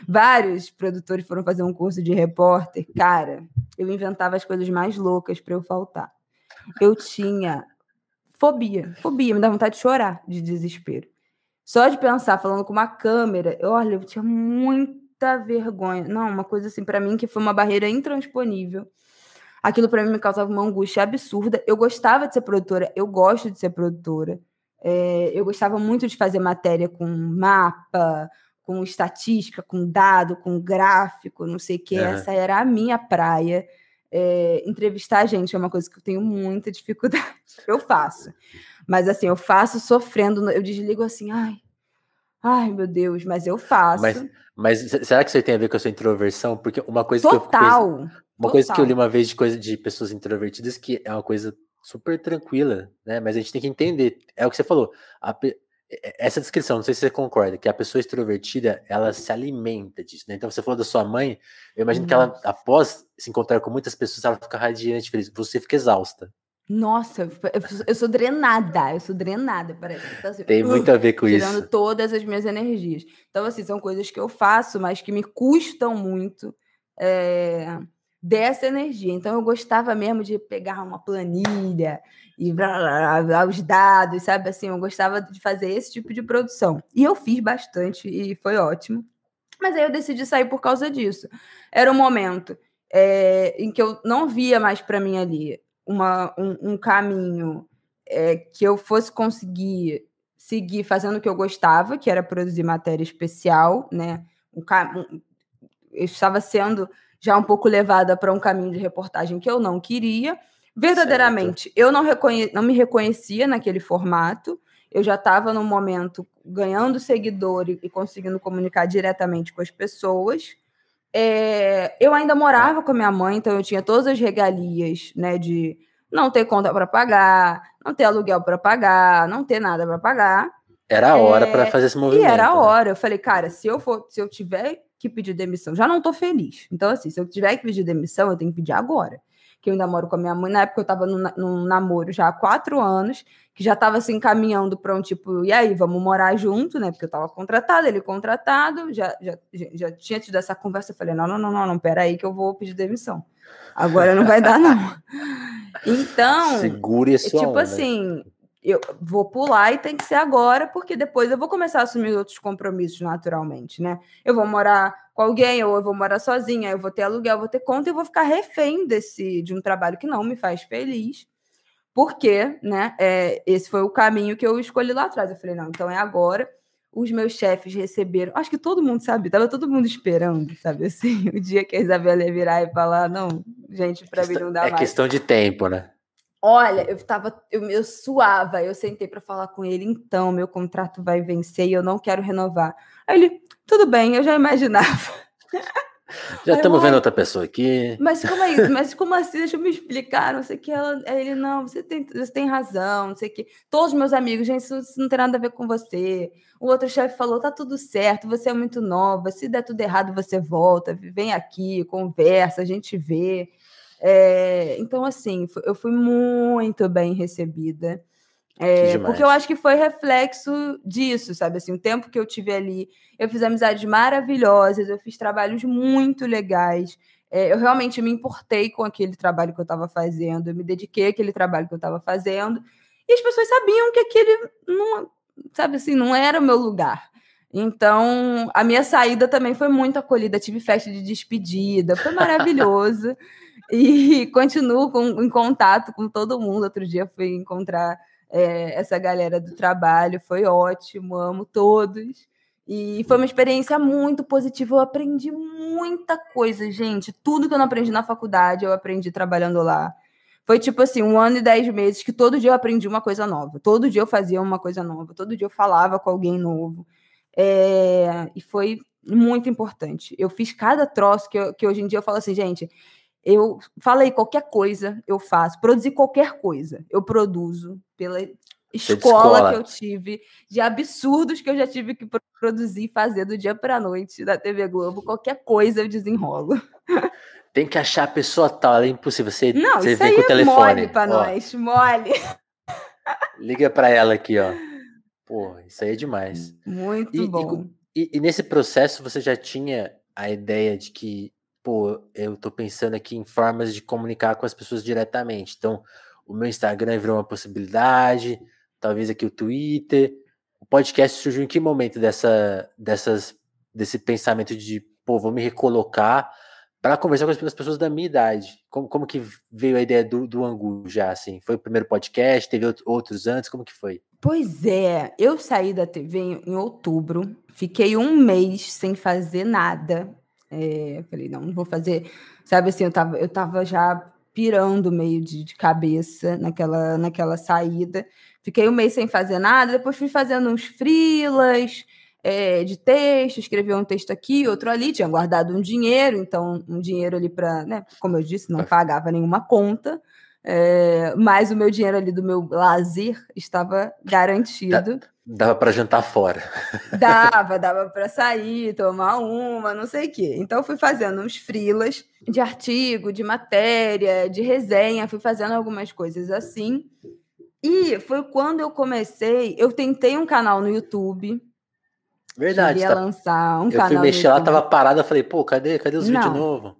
Vários produtores foram fazer um curso de repórter. Cara, eu inventava as coisas mais loucas para eu faltar. Eu tinha fobia, fobia, me dá vontade de chorar de desespero. Só de pensar falando com uma câmera, eu, olha, eu tinha muita vergonha. Não, uma coisa assim para mim que foi uma barreira intransponível. Aquilo para mim me causava uma angústia absurda. Eu gostava de ser produtora, eu gosto de ser produtora. É, eu gostava muito de fazer matéria com mapa, com estatística, com dado, com gráfico, não sei o que. Essa era a minha praia. É, entrevistar a gente é uma coisa que eu tenho muita dificuldade. Eu faço. Mas assim, eu faço sofrendo, eu desligo assim, ai, ai meu Deus, mas eu faço. Mas, mas será que isso tem a ver com a sua introversão? Porque uma coisa total, que eu. Uma total. coisa que eu li uma vez de coisa de pessoas introvertidas que é uma coisa super tranquila, né? Mas a gente tem que entender, é o que você falou. A, essa descrição, não sei se você concorda, que a pessoa extrovertida, ela se alimenta disso, né? Então você falou da sua mãe, eu imagino que ela, após se encontrar com muitas pessoas, ela fica radiante, feliz. Você fica exausta. Nossa, eu sou drenada, eu sou drenada, parece. Então, assim, Tem muito a ver com tirando isso. Tirando todas as minhas energias. Então, assim, são coisas que eu faço, mas que me custam muito é, dessa energia. Então, eu gostava mesmo de pegar uma planilha e blá, blá, blá, os dados, sabe? Assim, eu gostava de fazer esse tipo de produção. E eu fiz bastante e foi ótimo. Mas aí eu decidi sair por causa disso. Era um momento é, em que eu não via mais para mim ali uma, um, um caminho é, que eu fosse conseguir seguir fazendo o que eu gostava, que era produzir matéria especial, né? Um, eu estava sendo já um pouco levada para um caminho de reportagem que eu não queria. Verdadeiramente, certo. eu não, reconhe não me reconhecia naquele formato. Eu já estava no momento ganhando seguidor e, e conseguindo comunicar diretamente com as pessoas. É, eu ainda morava com a minha mãe, então eu tinha todas as regalias, né, de não ter conta para pagar, não ter aluguel para pagar, não ter nada para pagar. Era a hora é, para fazer esse movimento. E era a né? hora. Eu falei, cara, se eu for, se eu tiver que pedir demissão, já não tô feliz. Então assim, se eu tiver que pedir demissão, eu tenho que pedir agora que eu ainda moro com a minha mãe. Na época eu estava num, namoro já há quatro anos, que já estava assim encaminhando para um tipo, e aí, vamos morar junto, né? Porque eu estava contratada, ele contratado, já, já, já tinha tido essa conversa. Eu falei, não, não, não, não, não, peraí que eu vou pedir demissão. Agora não vai dar, não. Então, segure esse tipo onda. assim, eu vou pular e tem que ser agora, porque depois eu vou começar a assumir outros compromissos naturalmente, né? Eu vou morar com alguém, ou eu vou morar sozinha, eu vou ter aluguel, eu vou ter conta e vou ficar refém desse de um trabalho que não me faz feliz. Porque, né, é, esse foi o caminho que eu escolhi lá atrás. Eu falei, não, então é agora. Os meus chefes receberam, acho que todo mundo sabe, estava todo mundo esperando, sabe assim, o dia que a Isabela ia virar e falar, não, gente, para mim não dá é mais. É questão de tempo, né? Olha, eu tava, eu, eu suava, eu sentei para falar com ele, então, meu contrato vai vencer e eu não quero renovar. Aí ele, tudo bem, eu já imaginava. Já estamos vendo outra pessoa aqui. Mas como é isso? Mas como assim? Deixa eu me explicar, não sei o que. Ela, ele, não, você tem, você tem razão, não sei o que. Todos os meus amigos, gente, isso, isso não tem nada a ver com você. O outro chefe falou, tá tudo certo, você é muito nova, se der tudo errado, você volta, vem aqui, conversa, a gente vê. É, então, assim, eu fui muito bem recebida. É, porque eu acho que foi reflexo disso, sabe? Assim, o tempo que eu tive ali, eu fiz amizades maravilhosas, eu fiz trabalhos muito legais. É, eu realmente me importei com aquele trabalho que eu estava fazendo, eu me dediquei àquele trabalho que eu estava fazendo, e as pessoas sabiam que aquele não, sabe assim, não era o meu lugar. Então, a minha saída também foi muito acolhida, tive festa de despedida, foi maravilhoso. E continuo com, em contato com todo mundo. Outro dia fui encontrar é, essa galera do trabalho, foi ótimo, amo todos. E foi uma experiência muito positiva. Eu aprendi muita coisa, gente. Tudo que eu não aprendi na faculdade, eu aprendi trabalhando lá. Foi tipo assim, um ano e dez meses que todo dia eu aprendi uma coisa nova. Todo dia eu fazia uma coisa nova. Todo dia eu falava com alguém novo. É... E foi muito importante. Eu fiz cada troço que, eu, que hoje em dia eu falo assim, gente, eu falei qualquer coisa, eu faço. Produzi qualquer coisa, eu produzo pela escola, escola, que eu tive, de absurdos que eu já tive que produzir e fazer do dia para noite da TV Globo. Qualquer coisa eu desenrolo. Tem que achar a pessoa tal, é impossível. Você, Não, você vem com o telefone. Mole pra ó. nós, mole. Liga para ela aqui, ó. Pô, isso aí é demais. Muito e, bom. E, e, nesse processo você já tinha a ideia de que, pô, eu tô pensando aqui em formas de comunicar com as pessoas diretamente. Então, o meu Instagram virou uma possibilidade, talvez aqui o Twitter. O podcast surgiu em que momento dessa, dessas, desse pensamento de, pô, vou me recolocar para conversar com as pessoas da minha idade? Como, como que veio a ideia do, do Angu já, assim? Foi o primeiro podcast? Teve outros antes? Como que foi? Pois é, eu saí da TV em outubro, fiquei um mês sem fazer nada. É, falei, não, não vou fazer. Sabe assim, eu tava, eu tava já pirando meio de, de cabeça naquela, naquela saída. Fiquei um mês sem fazer nada, depois fui fazendo uns frilas é, de texto, escrevi um texto aqui, outro ali, tinha guardado um dinheiro, então um dinheiro ali para, né, como eu disse, não pagava nenhuma conta, é, mas o meu dinheiro ali do meu lazer estava garantido. Dava para jantar fora. Dava, dava para sair, tomar uma, não sei o quê. Então fui fazendo uns frilas de artigo, de matéria, de resenha, fui fazendo algumas coisas assim. E foi quando eu comecei, eu tentei um canal no YouTube. Verdade. Queria tá... lançar um eu canal. Eu fui mexer lá, tava parada, falei, pô, cadê, cadê os vídeos novos?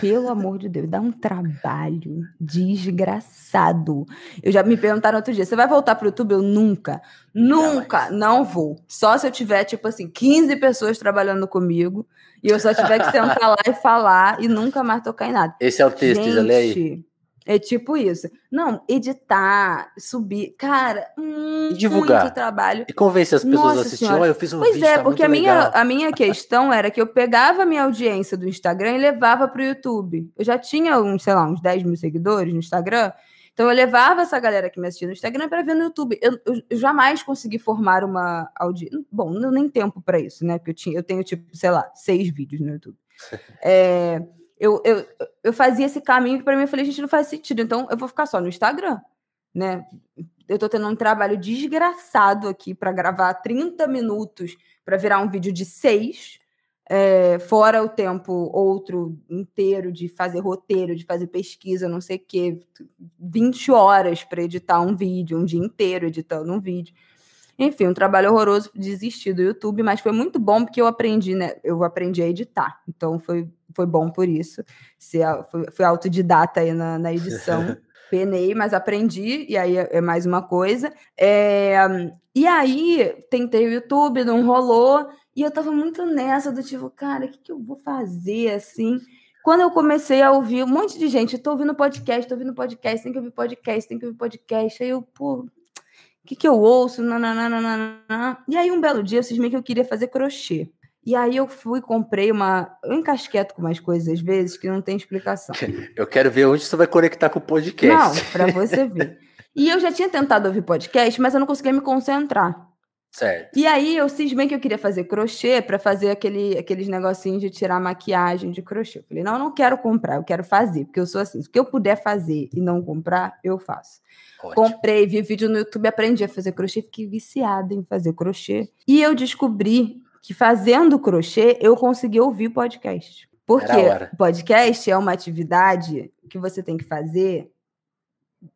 Pelo amor de Deus, dá um trabalho desgraçado. Eu já me perguntaram outro dia: você vai voltar para o YouTube? Eu nunca, nunca, não vou. Só se eu tiver, tipo assim, 15 pessoas trabalhando comigo e eu só tiver que sentar lá e falar e nunca mais tocar em nada. Esse é o texto, Gente, Isa, aí. É tipo isso. Não, editar, subir, cara, hum, e divulgar. muito trabalho. E convencer as pessoas Nossa a assistir. Olha, eu fiz um pois vídeo, é, tá porque a minha, a minha questão era que eu pegava a minha audiência do Instagram e levava para o YouTube. Eu já tinha, uns, sei lá, uns 10 mil seguidores no Instagram. Então eu levava essa galera que me assistia no Instagram para ver no YouTube. Eu, eu, eu, jamais consegui formar uma audiência. Bom, não nem tempo para isso, né? Porque eu, tinha, eu tenho, tipo, sei lá, seis vídeos no YouTube. É, eu, eu, eu fazia esse caminho que para mim eu falei, gente, não faz sentido, então eu vou ficar só no Instagram, né? Eu estou tendo um trabalho desgraçado aqui para gravar 30 minutos para virar um vídeo de seis, é, fora o tempo outro inteiro de fazer roteiro, de fazer pesquisa, não sei o quê, 20 horas para editar um vídeo, um dia inteiro editando um vídeo. Enfim, um trabalho horroroso, desisti do YouTube, mas foi muito bom porque eu aprendi, né? Eu aprendi a editar. Então foi, foi bom por isso. Se, fui, fui autodidata aí na, na edição. penei, mas aprendi, e aí é, é mais uma coisa. É, e aí, tentei o YouTube, não rolou, e eu tava muito nessa do tipo, cara, o que, que eu vou fazer assim? Quando eu comecei a ouvir um monte de gente, eu tô ouvindo podcast, tô ouvindo podcast, tem que ouvir podcast, tem que ouvir podcast. Aí eu, pô, que, que eu ouço? Nananana. E aí, um belo dia, eu cismei que eu queria fazer crochê. E aí eu fui, comprei uma. Eu encasqueto com umas coisas às vezes que não tem explicação. Eu quero ver onde você vai conectar com o podcast. Não, para você ver. E eu já tinha tentado ouvir podcast, mas eu não conseguia me concentrar. Certo. E aí eu cismei que eu queria fazer crochê para fazer aquele, aqueles negocinhos de tirar maquiagem de crochê. Eu falei, não, eu não quero comprar, eu quero fazer, porque eu sou assim. O que eu puder fazer e não comprar, eu faço. Ótimo. Comprei, vi vídeo no YouTube, aprendi a fazer crochê, fiquei viciada em fazer crochê. E eu descobri que fazendo crochê, eu consegui ouvir podcast. Porque podcast é uma atividade que você tem que fazer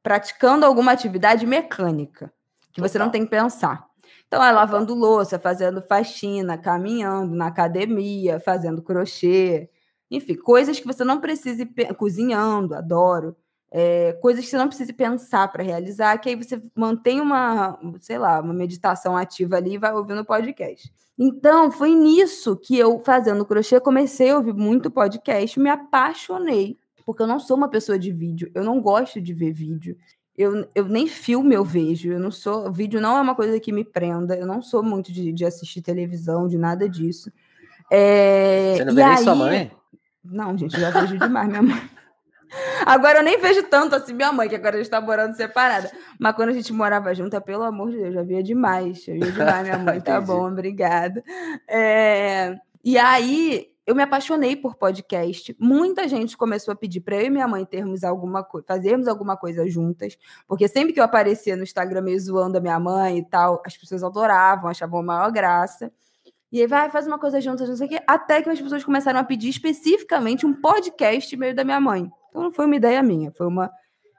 praticando alguma atividade mecânica, que Total. você não tem que pensar. Então, é lavando louça, fazendo faxina, caminhando na academia, fazendo crochê. Enfim, coisas que você não precise cozinhando, adoro. É, coisas que você não precise pensar para realizar, que aí você mantém uma, sei lá, uma meditação ativa ali e vai ouvindo podcast. Então, foi nisso que eu, fazendo crochê, comecei a ouvir muito podcast, me apaixonei, porque eu não sou uma pessoa de vídeo, eu não gosto de ver vídeo. Eu, eu nem filme eu vejo, eu não sou. Vídeo não é uma coisa que me prenda, eu não sou muito de, de assistir televisão, de nada disso. É, Você não vê nem aí... sua mãe? Não, gente, já vejo demais minha mãe. Agora eu nem vejo tanto assim minha mãe, que agora a gente tá morando separada. Mas quando a gente morava junto, pelo amor de Deus, já via demais. Eu via demais minha mãe. tá bom, obrigada. É... E aí eu me apaixonei por podcast. Muita gente começou a pedir para eu e minha mãe termos alguma coisa, fazermos alguma coisa juntas, porque sempre que eu aparecia no Instagram meio zoando a minha mãe e tal, as pessoas adoravam, achavam a maior graça. E aí vai, faz uma coisa juntas, não sei o quê. Até que as pessoas começaram a pedir especificamente um podcast meio da minha mãe. Então não foi uma ideia minha, foi uma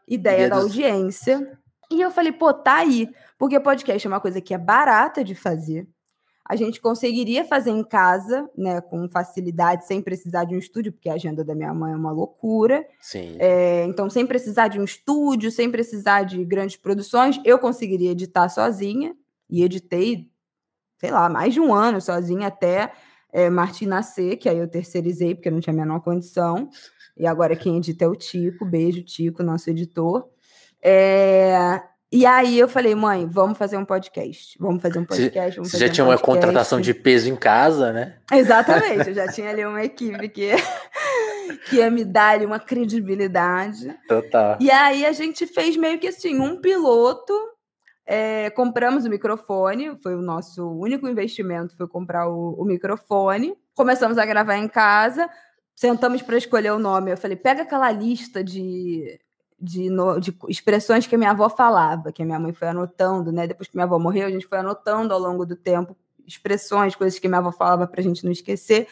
ideia da audiência. E eu falei, pô, tá aí. Porque podcast é uma coisa que é barata de fazer. A gente conseguiria fazer em casa, né, com facilidade, sem precisar de um estúdio, porque a agenda da minha mãe é uma loucura. Sim. É, então, sem precisar de um estúdio, sem precisar de grandes produções, eu conseguiria editar sozinha. E editei sei lá, mais de um ano sozinha até é, Martim nascer, que aí eu terceirizei porque não tinha a menor condição. E agora quem edita é o Tico, beijo, Tico, nosso editor. É, e aí eu falei, mãe, vamos fazer um podcast. Vamos fazer um podcast. Você já tinha um uma contratação de peso em casa, né? Exatamente, eu já tinha ali uma equipe que, que ia me dar ali uma credibilidade. Total. E aí a gente fez meio que assim, um piloto é, compramos o microfone, foi o nosso único investimento, foi comprar o, o microfone. Começamos a gravar em casa, sentamos para escolher o nome. Eu falei, pega aquela lista de, de, no, de, expressões que a minha avó falava, que a minha mãe foi anotando, né? Depois que minha avó morreu, a gente foi anotando ao longo do tempo expressões, coisas que minha avó falava para a gente não esquecer.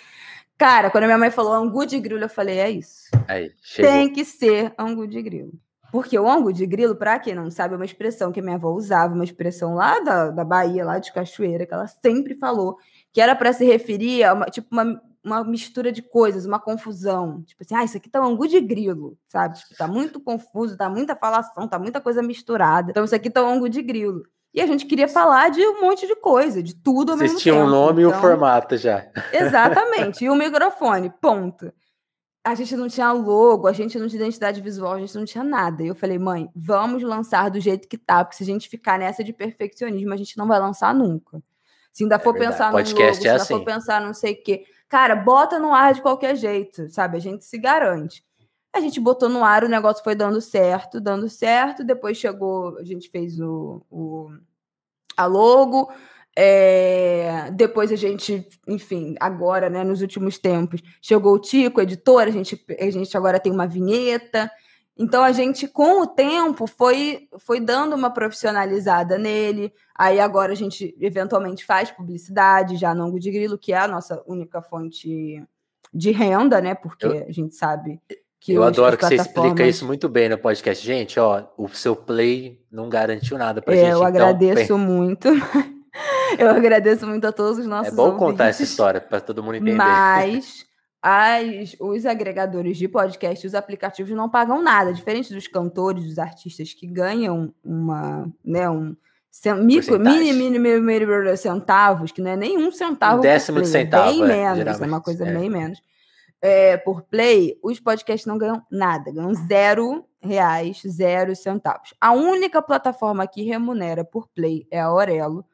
Cara, quando a minha mãe falou angu de grilo, eu falei, é isso. Aí, Tem que ser angu de grilo. Porque o ângulo de grilo, para quem não sabe, é uma expressão que a minha avó usava, uma expressão lá da, da Bahia, lá de Cachoeira, que ela sempre falou, que era para se referir a uma, tipo, uma, uma mistura de coisas, uma confusão. Tipo assim, ah, isso aqui tá um angu de grilo, sabe? Tipo, tá muito confuso, tá muita falação, tá muita coisa misturada. Então, isso aqui tá um angu de grilo. E a gente queria falar de um monte de coisa, de tudo ao Vocês mesmo tempo. Vocês tinham o nome então, e o então formato já. Exatamente. E o microfone, ponto a gente não tinha logo, a gente não tinha identidade visual, a gente não tinha nada. E eu falei, mãe, vamos lançar do jeito que tá, porque se a gente ficar nessa de perfeccionismo, a gente não vai lançar nunca. Se ainda é for verdade. pensar no logo, é se ainda assim. for pensar não sei o quê. Cara, bota no ar de qualquer jeito, sabe? A gente se garante. A gente botou no ar, o negócio foi dando certo, dando certo. Depois chegou, a gente fez o, o a logo, é, depois a gente, enfim, agora, né, nos últimos tempos, chegou o Tico, editor, a gente, a gente agora tem uma vinheta. Então a gente, com o tempo, foi, foi dando uma profissionalizada nele. Aí agora a gente eventualmente faz publicidade já no Ango de Grilo, que é a nossa única fonte de renda, né? Porque eu, a gente sabe que. Eu adoro que você explica isso muito bem no podcast. Gente, ó, o seu play não garantiu nada pra é, gente. Eu então, agradeço então, muito. Eu agradeço muito a todos os nossos É bom ouvintes, contar essa história para todo mundo entender. Mas as, os agregadores de podcast, os aplicativos não pagam nada, diferente dos cantores, dos artistas que ganham uma, né, um micro, mini, mini, mini, mini, centavos, que não é nem um centavo. Um décimo play, de centavo. Bem é, menos, é uma coisa é. bem menos. É, por play, os podcasts não ganham nada, ganham zero reais, zero centavos. A única plataforma que remunera por play é a Aurelo.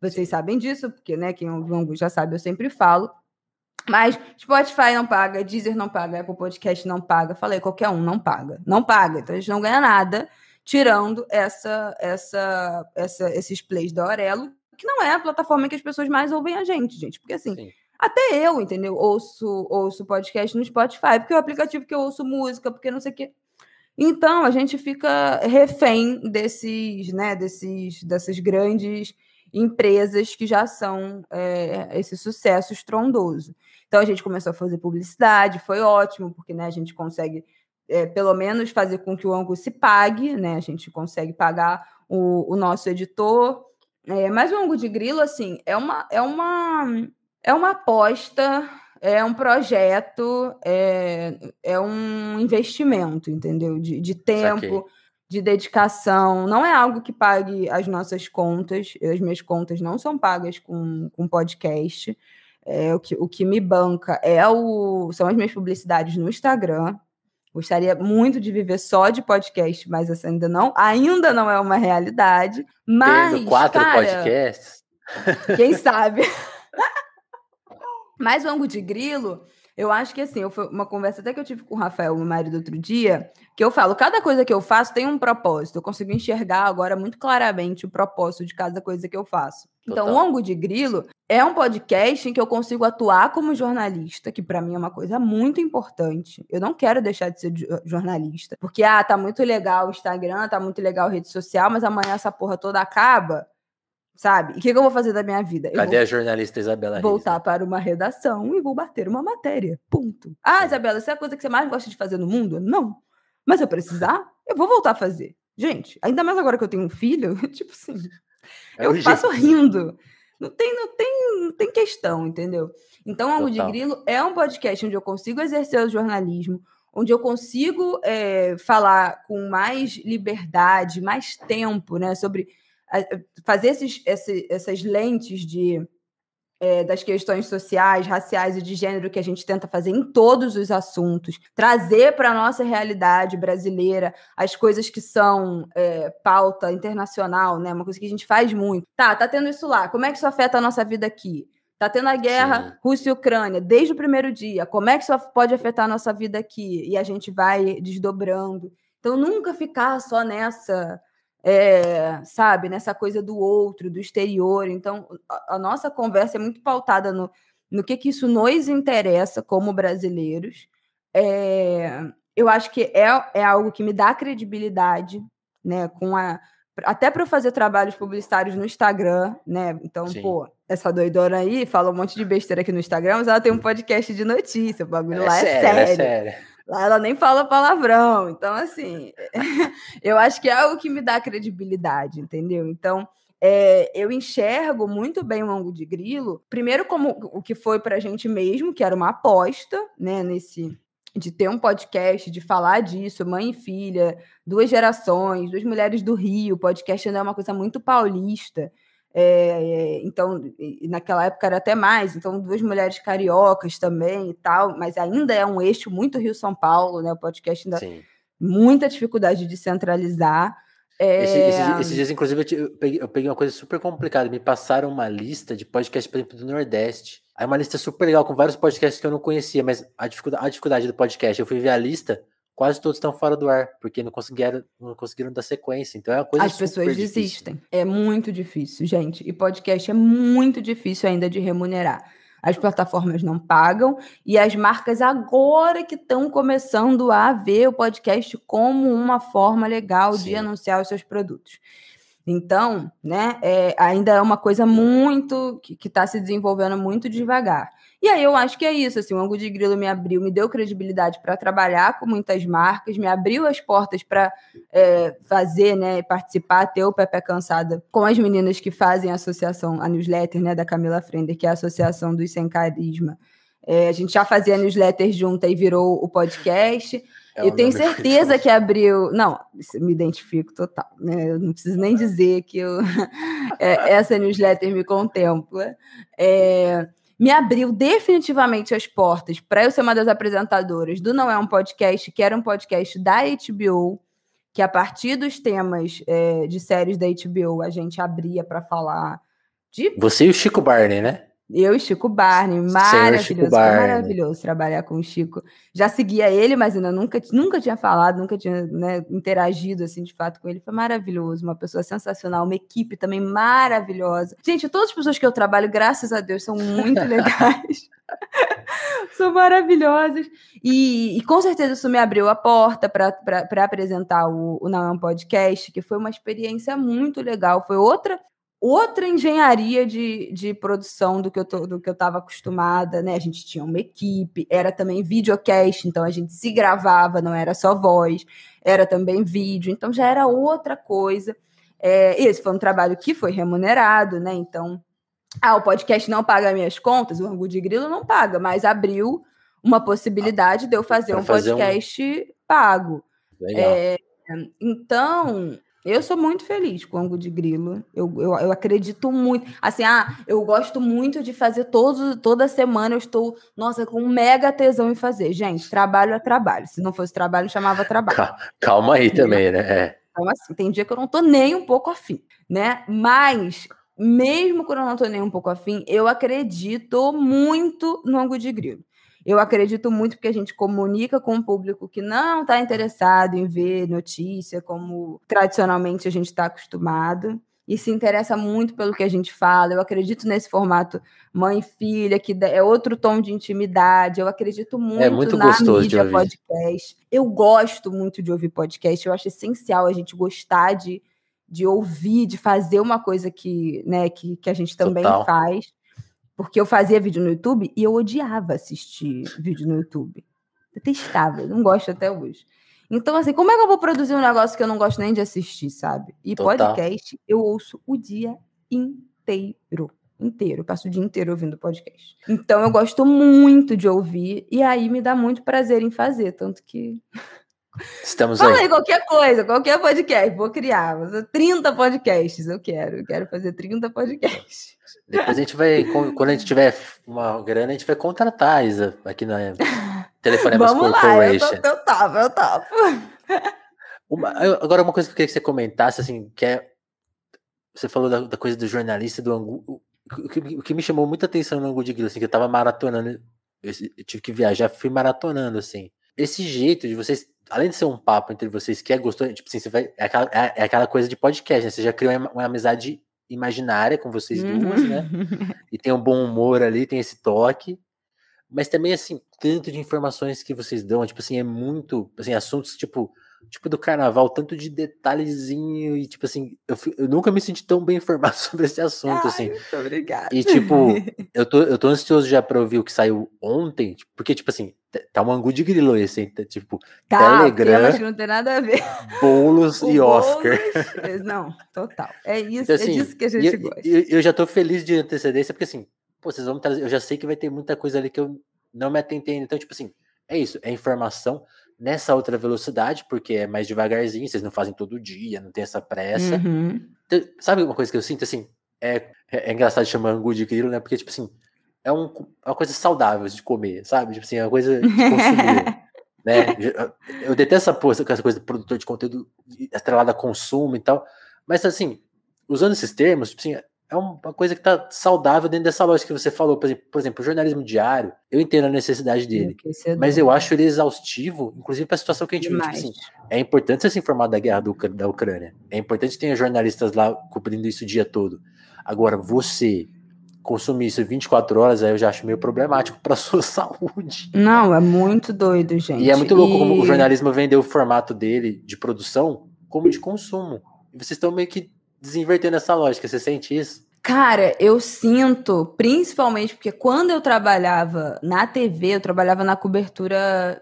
Vocês sabem disso, porque, né, quem ouve o já sabe, eu sempre falo. Mas Spotify não paga, Deezer não paga, Apple Podcast não paga. Falei, qualquer um não paga. Não paga. Então a gente não ganha nada tirando essa, essa, essa, esses plays da Aurelo, que não é a plataforma que as pessoas mais ouvem a gente, gente. Porque assim, Sim. até eu, entendeu? Ouço, ouço podcast no Spotify, porque é o aplicativo que eu ouço música, porque não sei o quê. Então a gente fica refém desses, né, desses, dessas grandes empresas que já são é, esse sucesso estrondoso. Então a gente começou a fazer publicidade, foi ótimo, porque né, a gente consegue é, pelo menos fazer com que o ângulo se pague, né? A gente consegue pagar o, o nosso editor. É, mas o ângulo de grilo, assim, é uma, é uma, é uma aposta é um projeto, é, é um investimento, entendeu? De, de tempo, de dedicação. Não é algo que pague as nossas contas. As minhas contas não são pagas com, com podcast. É, o, que, o que me banca é o, são as minhas publicidades no Instagram. Gostaria muito de viver só de podcast, mas essa ainda não, ainda não é uma realidade. Mas Tendo quatro cara, podcasts. Quem sabe? mas o ângulo de grilo eu acho que assim, eu, uma conversa até que eu tive com o Rafael, meu marido, outro dia, que eu falo, cada coisa que eu faço tem um propósito. Eu consigo enxergar agora muito claramente o propósito de cada coisa que eu faço. Então, Total. Então, o Ongo de Grilo é um podcast em que eu consigo atuar como jornalista, que para mim é uma coisa muito importante. Eu não quero deixar de ser jornalista, porque ah, tá muito legal o Instagram, tá muito legal a rede social, mas amanhã essa porra toda acaba sabe? E o que, que, eu vou fazer da minha vida? Cadê a jornalista Isabela Voltar Riz? para uma redação e vou bater uma matéria. Ponto. Ah, Isabela, isso é a coisa que você mais gosta de fazer no mundo? Não. Mas se eu precisar, eu vou voltar a fazer. Gente, ainda mais agora que eu tenho um filho, tipo assim, é eu faço jeito. rindo. Não tem, não, tem, não tem questão, entendeu? Então, Algo de Grilo é um podcast onde eu consigo exercer o jornalismo, onde eu consigo é, falar com mais liberdade, mais tempo, né, sobre fazer esses, esse, essas lentes de, é, das questões sociais, raciais e de gênero que a gente tenta fazer em todos os assuntos, trazer para a nossa realidade brasileira as coisas que são é, pauta internacional, né? Uma coisa que a gente faz muito. Tá, tá tendo isso lá. Como é que isso afeta a nossa vida aqui? Tá tendo a guerra Sim. Rússia e Ucrânia desde o primeiro dia. Como é que isso pode afetar a nossa vida aqui? E a gente vai desdobrando. Então, nunca ficar só nessa é, sabe, nessa coisa do outro, do exterior. Então, a, a, nossa conversa é muito pautada no, no que, que isso nos interessa como brasileiros. É, eu acho que é, é algo que me dá credibilidade, né, com a até para fazer trabalhos publicitários no Instagram, né? Então, Sim. pô, essa doidona aí fala um monte de besteira aqui no Instagram, mas ela tem um podcast de notícia, o bagulho é lá sério, é sério. É sério. Lá ela nem fala palavrão. Então, assim, eu acho que é algo que me dá credibilidade, entendeu? Então, é, eu enxergo muito bem o ângulo de grilo, primeiro como o que foi para a gente mesmo, que era uma aposta, né, nesse de ter um podcast, de falar disso, mãe e filha, duas gerações, duas mulheres do Rio, podcast ainda é uma coisa muito paulista. É, então, naquela época era até mais, então duas mulheres cariocas também e tal, mas ainda é um eixo muito Rio-São Paulo, né? O podcast ainda Sim. muita dificuldade de centralizar. É... Esse, esses, esses, dias, inclusive, eu peguei, eu peguei, uma coisa super complicada. Me passaram uma lista de podcasts, por exemplo, do Nordeste. Aí uma lista super legal com vários podcasts que eu não conhecia, mas a dificuldade, a dificuldade do podcast, eu fui ver a lista, quase todos estão fora do ar, porque não conseguiram, não conseguiram dar sequência. Então é uma coisa As pessoas desistem. Difícil. É muito difícil, gente. E podcast é muito difícil ainda de remunerar. As plataformas não pagam e as marcas agora que estão começando a ver o podcast como uma forma legal Sim. de anunciar os seus produtos. Então, né, é, ainda é uma coisa muito que está se desenvolvendo muito devagar. E aí eu acho que é isso, assim, o Angu de Grilo me abriu, me deu credibilidade para trabalhar com muitas marcas, me abriu as portas para é, fazer, né, participar, ter o Pepe Cansada com as meninas que fazem a associação, a newsletter, né, da Camila Frender, que é a Associação dos Sem Carisma. É, a gente já fazia newsletter junta e virou o podcast. É eu tenho certeza que abriu. Não, me identifico total. Né? Eu não preciso nem dizer que eu... É, essa newsletter me contempla. É me abriu definitivamente as portas para eu ser uma das apresentadoras do Não É um Podcast, que era um podcast da HBO, que a partir dos temas é, de séries da HBO a gente abria para falar de. Você e o Chico Barney, né? Eu e Chico Barney, maravilhoso. Chico Barney. maravilhoso trabalhar com o Chico. Já seguia ele, mas ainda nunca, nunca tinha falado, nunca tinha né, interagido assim de fato com ele. Foi maravilhoso, uma pessoa sensacional, uma equipe também maravilhosa. Gente, todas as pessoas que eu trabalho, graças a Deus, são muito legais. são maravilhosas. E, e, com certeza isso me abriu a porta para apresentar o, o Não é um Podcast, que foi uma experiência muito legal. Foi outra outra engenharia de, de produção do que eu tô, do que eu estava acostumada, né? A gente tinha uma equipe, era também videocast, então a gente se gravava, não era só voz, era também vídeo, então já era outra coisa. É, esse foi um trabalho que foi remunerado, né? Então ah, o podcast não paga minhas contas, o Angu de Grilo não paga, mas abriu uma possibilidade de eu fazer um fazer podcast um... pago. É, então, eu sou muito feliz com o Angu de Grilo. Eu, eu, eu, acredito muito. Assim, ah, eu gosto muito de fazer todos, toda semana. Eu estou, nossa, com um mega tesão em fazer. Gente, trabalho é trabalho. Se não fosse trabalho, chamava trabalho. Calma aí também, né? É. Então, assim, tem dia que eu não tô nem um pouco afim, né? Mas, mesmo quando eu não tô nem um pouco afim, eu acredito muito no ângulo de grilo. Eu acredito muito porque a gente comunica com o público que não está interessado em ver notícia como tradicionalmente a gente está acostumado e se interessa muito pelo que a gente fala. Eu acredito nesse formato mãe e filha, que é outro tom de intimidade. Eu acredito muito, é muito na mídia podcast. Eu gosto muito de ouvir podcast. Eu acho essencial a gente gostar de, de ouvir, de fazer uma coisa que, né, que, que a gente também Total. faz. Porque eu fazia vídeo no YouTube e eu odiava assistir vídeo no YouTube. Detestava, não gosto até hoje. Então, assim, como é que eu vou produzir um negócio que eu não gosto nem de assistir, sabe? E Total. podcast eu ouço o dia inteiro. Inteiro. Eu passo o dia inteiro ouvindo podcast. Então, eu gosto muito de ouvir e aí me dá muito prazer em fazer. Tanto que Estamos Fala aí. aí qualquer coisa, qualquer podcast, vou criar. Vou fazer 30 podcasts, eu quero. Eu quero fazer 30 podcasts. Depois a gente vai, quando a gente tiver uma grana, a gente vai contratar a Isa aqui na Telefonemas Vamos Corporation. Lá, eu, tô, eu topo, eu topo. Uma, agora, uma coisa que eu queria que você comentasse, assim, que é. Você falou da, da coisa do jornalista do Angu. O, o, que, o, que, me chamou muita atenção no Angu de Grilo, assim, que eu tava maratonando. Eu, eu tive que viajar, fui maratonando, assim. Esse jeito de vocês além de ser um papo entre vocês que é gostoso, tipo assim, você vai, é, aquela, é, é aquela coisa de podcast, né? Você já criou uma, uma amizade imaginária com vocês uhum. duas, né? E tem um bom humor ali, tem esse toque. Mas também, assim, tanto de informações que vocês dão, tipo assim, é muito, assim, assuntos, tipo, tipo do carnaval, tanto de detalhezinho e tipo assim, eu, eu nunca me senti tão bem informado sobre esse assunto, Ai, assim. Muito obrigada. E tipo, eu tô, eu tô ansioso já pra ouvir o que saiu ontem, tipo, porque tipo assim, tá um angu de grilo esse? Tá, tipo, tá, Telegram, que não tem nada a ver. Boulos e Oscar. não, total. É isso, então, assim, é disso que a gente eu, gosta. Eu, eu já tô feliz de antecedência, porque assim, pô, vocês vão trazer, eu já sei que vai ter muita coisa ali que eu não me atentei, então tipo assim, é isso, é informação nessa outra velocidade, porque é mais devagarzinho, vocês não fazem todo dia, não tem essa pressa. Uhum. Então, sabe uma coisa que eu sinto assim? É, é, é engraçado chamar angu de grilo, né? Porque, tipo assim, é, um, é uma coisa saudável de comer, sabe? Tipo assim, é uma coisa de consumir. né? Eu detesto essa, porra, essa coisa de produtor de conteúdo estrelada a consumo e tal. Mas assim, usando esses termos, tipo assim, é uma coisa que está saudável dentro dessa lógica que você falou. Por exemplo, por exemplo, o jornalismo diário, eu entendo a necessidade dele, mas eu acho ele exaustivo, inclusive para a situação que a gente vive. Tipo assim, é importante você se informar da guerra do, da Ucrânia. É importante ter jornalistas lá cobrindo isso o dia todo. Agora, você consumir isso 24 horas, aí eu já acho meio problemático para sua saúde. Não, é muito doido, gente. E é muito louco e... como o jornalismo vendeu o formato dele de produção como de consumo. E vocês estão meio que desinvertendo essa lógica. Você sente isso? Cara, eu sinto, principalmente porque quando eu trabalhava na TV, eu trabalhava na cobertura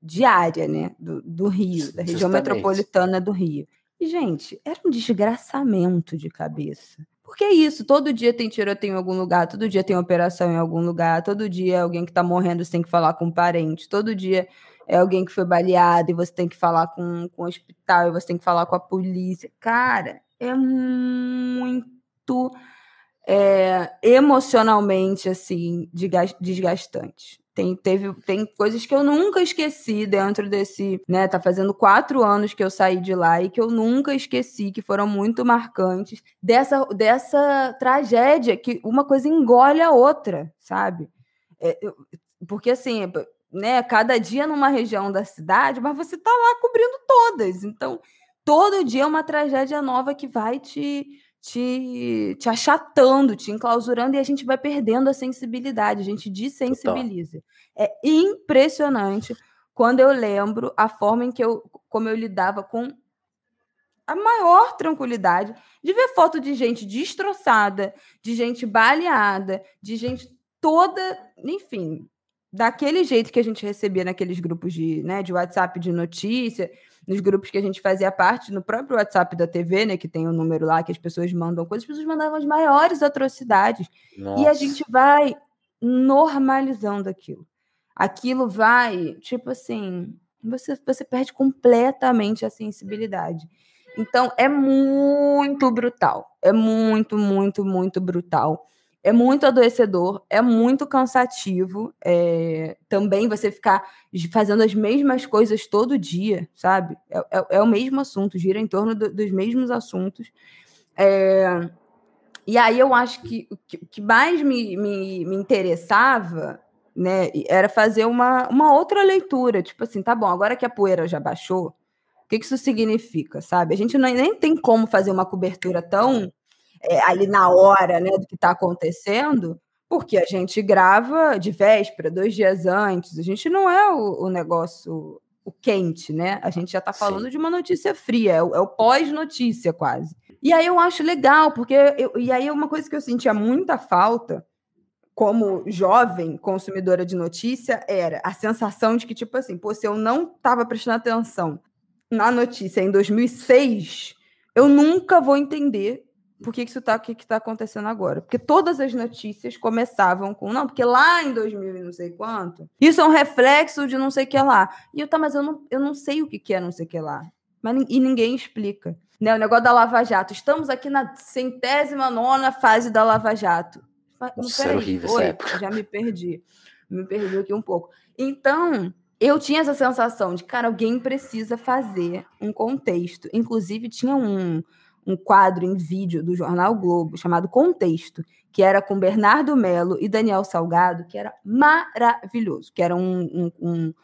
diária, né? Do, do Rio, da região Justamente. metropolitana do Rio. E, gente, era um desgraçamento de cabeça. Porque é isso, todo dia tem tiroteio em algum lugar, todo dia tem operação em algum lugar, todo dia é alguém que tá morrendo, você tem que falar com um parente, todo dia é alguém que foi baleado e você tem que falar com, com o hospital, e você tem que falar com a polícia. Cara, é muito é, emocionalmente assim desgastante. Tem, teve, tem coisas que eu nunca esqueci dentro desse, né? Tá fazendo quatro anos que eu saí de lá e que eu nunca esqueci, que foram muito marcantes dessa, dessa tragédia que uma coisa engole a outra, sabe? É, eu, porque assim, né? Cada dia numa região da cidade, mas você tá lá cobrindo todas. Então, todo dia é uma tragédia nova que vai te, te, te achatando, te enclausurando, e a gente vai perdendo a sensibilidade, a gente desensibiliza. É impressionante quando eu lembro a forma em que eu, como eu lidava com a maior tranquilidade de ver foto de gente destroçada, de gente baleada, de gente toda, enfim, daquele jeito que a gente recebia naqueles grupos de, né, de WhatsApp de notícia, nos grupos que a gente fazia parte, no próprio WhatsApp da TV, né, que tem o um número lá que as pessoas mandam coisas, as pessoas mandavam as maiores atrocidades. Nossa. E a gente vai normalizando aquilo. Aquilo vai, tipo assim, você, você perde completamente a sensibilidade. Então, é muito brutal. É muito, muito, muito brutal. É muito adoecedor, é muito cansativo. É... Também você ficar fazendo as mesmas coisas todo dia, sabe? É, é, é o mesmo assunto, gira em torno do, dos mesmos assuntos. É... E aí eu acho que o que mais me, me, me interessava né, era fazer uma, uma outra leitura. Tipo assim, tá bom, agora que a poeira já baixou, o que, que isso significa, sabe? A gente não, nem tem como fazer uma cobertura tão é, ali na hora né, do que está acontecendo, porque a gente grava de véspera, dois dias antes. A gente não é o, o negócio o quente, né? A gente já está falando Sim. de uma notícia fria, é o, é o pós-notícia quase. E aí eu acho legal, porque eu, e aí uma coisa que eu sentia muita falta como jovem consumidora de notícia era a sensação de que, tipo assim, pô, se eu não estava prestando atenção na notícia em 2006, eu nunca vou entender por que, que isso está que, que tá acontecendo agora. Porque todas as notícias começavam com, não, porque lá em 2000 e não sei quanto, isso é um reflexo de não sei o que lá. E eu, tá, mas eu não, eu não sei o que, que é não sei o que lá. Mas, e ninguém explica. Né, o negócio da Lava Jato. Estamos aqui na centésima nona fase da Lava Jato. Nossa, é horrível Oi, essa época. Já me perdi. Me perdi aqui um pouco. Então, eu tinha essa sensação de, cara, alguém precisa fazer um contexto. Inclusive, tinha um, um quadro em vídeo do Jornal Globo chamado Contexto, que era com Bernardo Melo e Daniel Salgado, que era maravilhoso, que era um, um, um,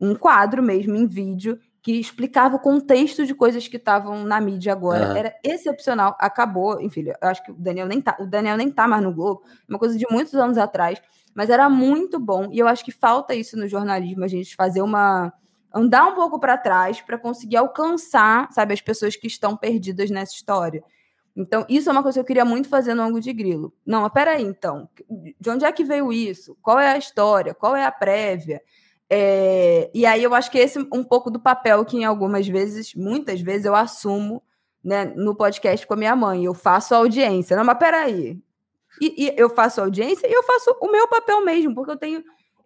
um quadro mesmo em vídeo que explicava o contexto de coisas que estavam na mídia agora. Uhum. Era excepcional, acabou, enfim, eu acho que o Daniel nem tá, o Daniel nem tá mais no Globo, uma coisa de muitos anos atrás, mas era muito bom, e eu acho que falta isso no jornalismo, a gente fazer uma andar um pouco para trás para conseguir alcançar, sabe, as pessoas que estão perdidas nessa história. Então, isso é uma coisa que eu queria muito fazer no ângulo de grilo. Não, mas peraí, então. De onde é que veio isso? Qual é a história? Qual é a prévia? É, e aí eu acho que esse um pouco do papel que em algumas vezes, muitas vezes, eu assumo né, no podcast com a minha mãe. Eu faço audiência. Não, mas peraí. E, e eu faço audiência e eu faço o meu papel mesmo, porque eu tenho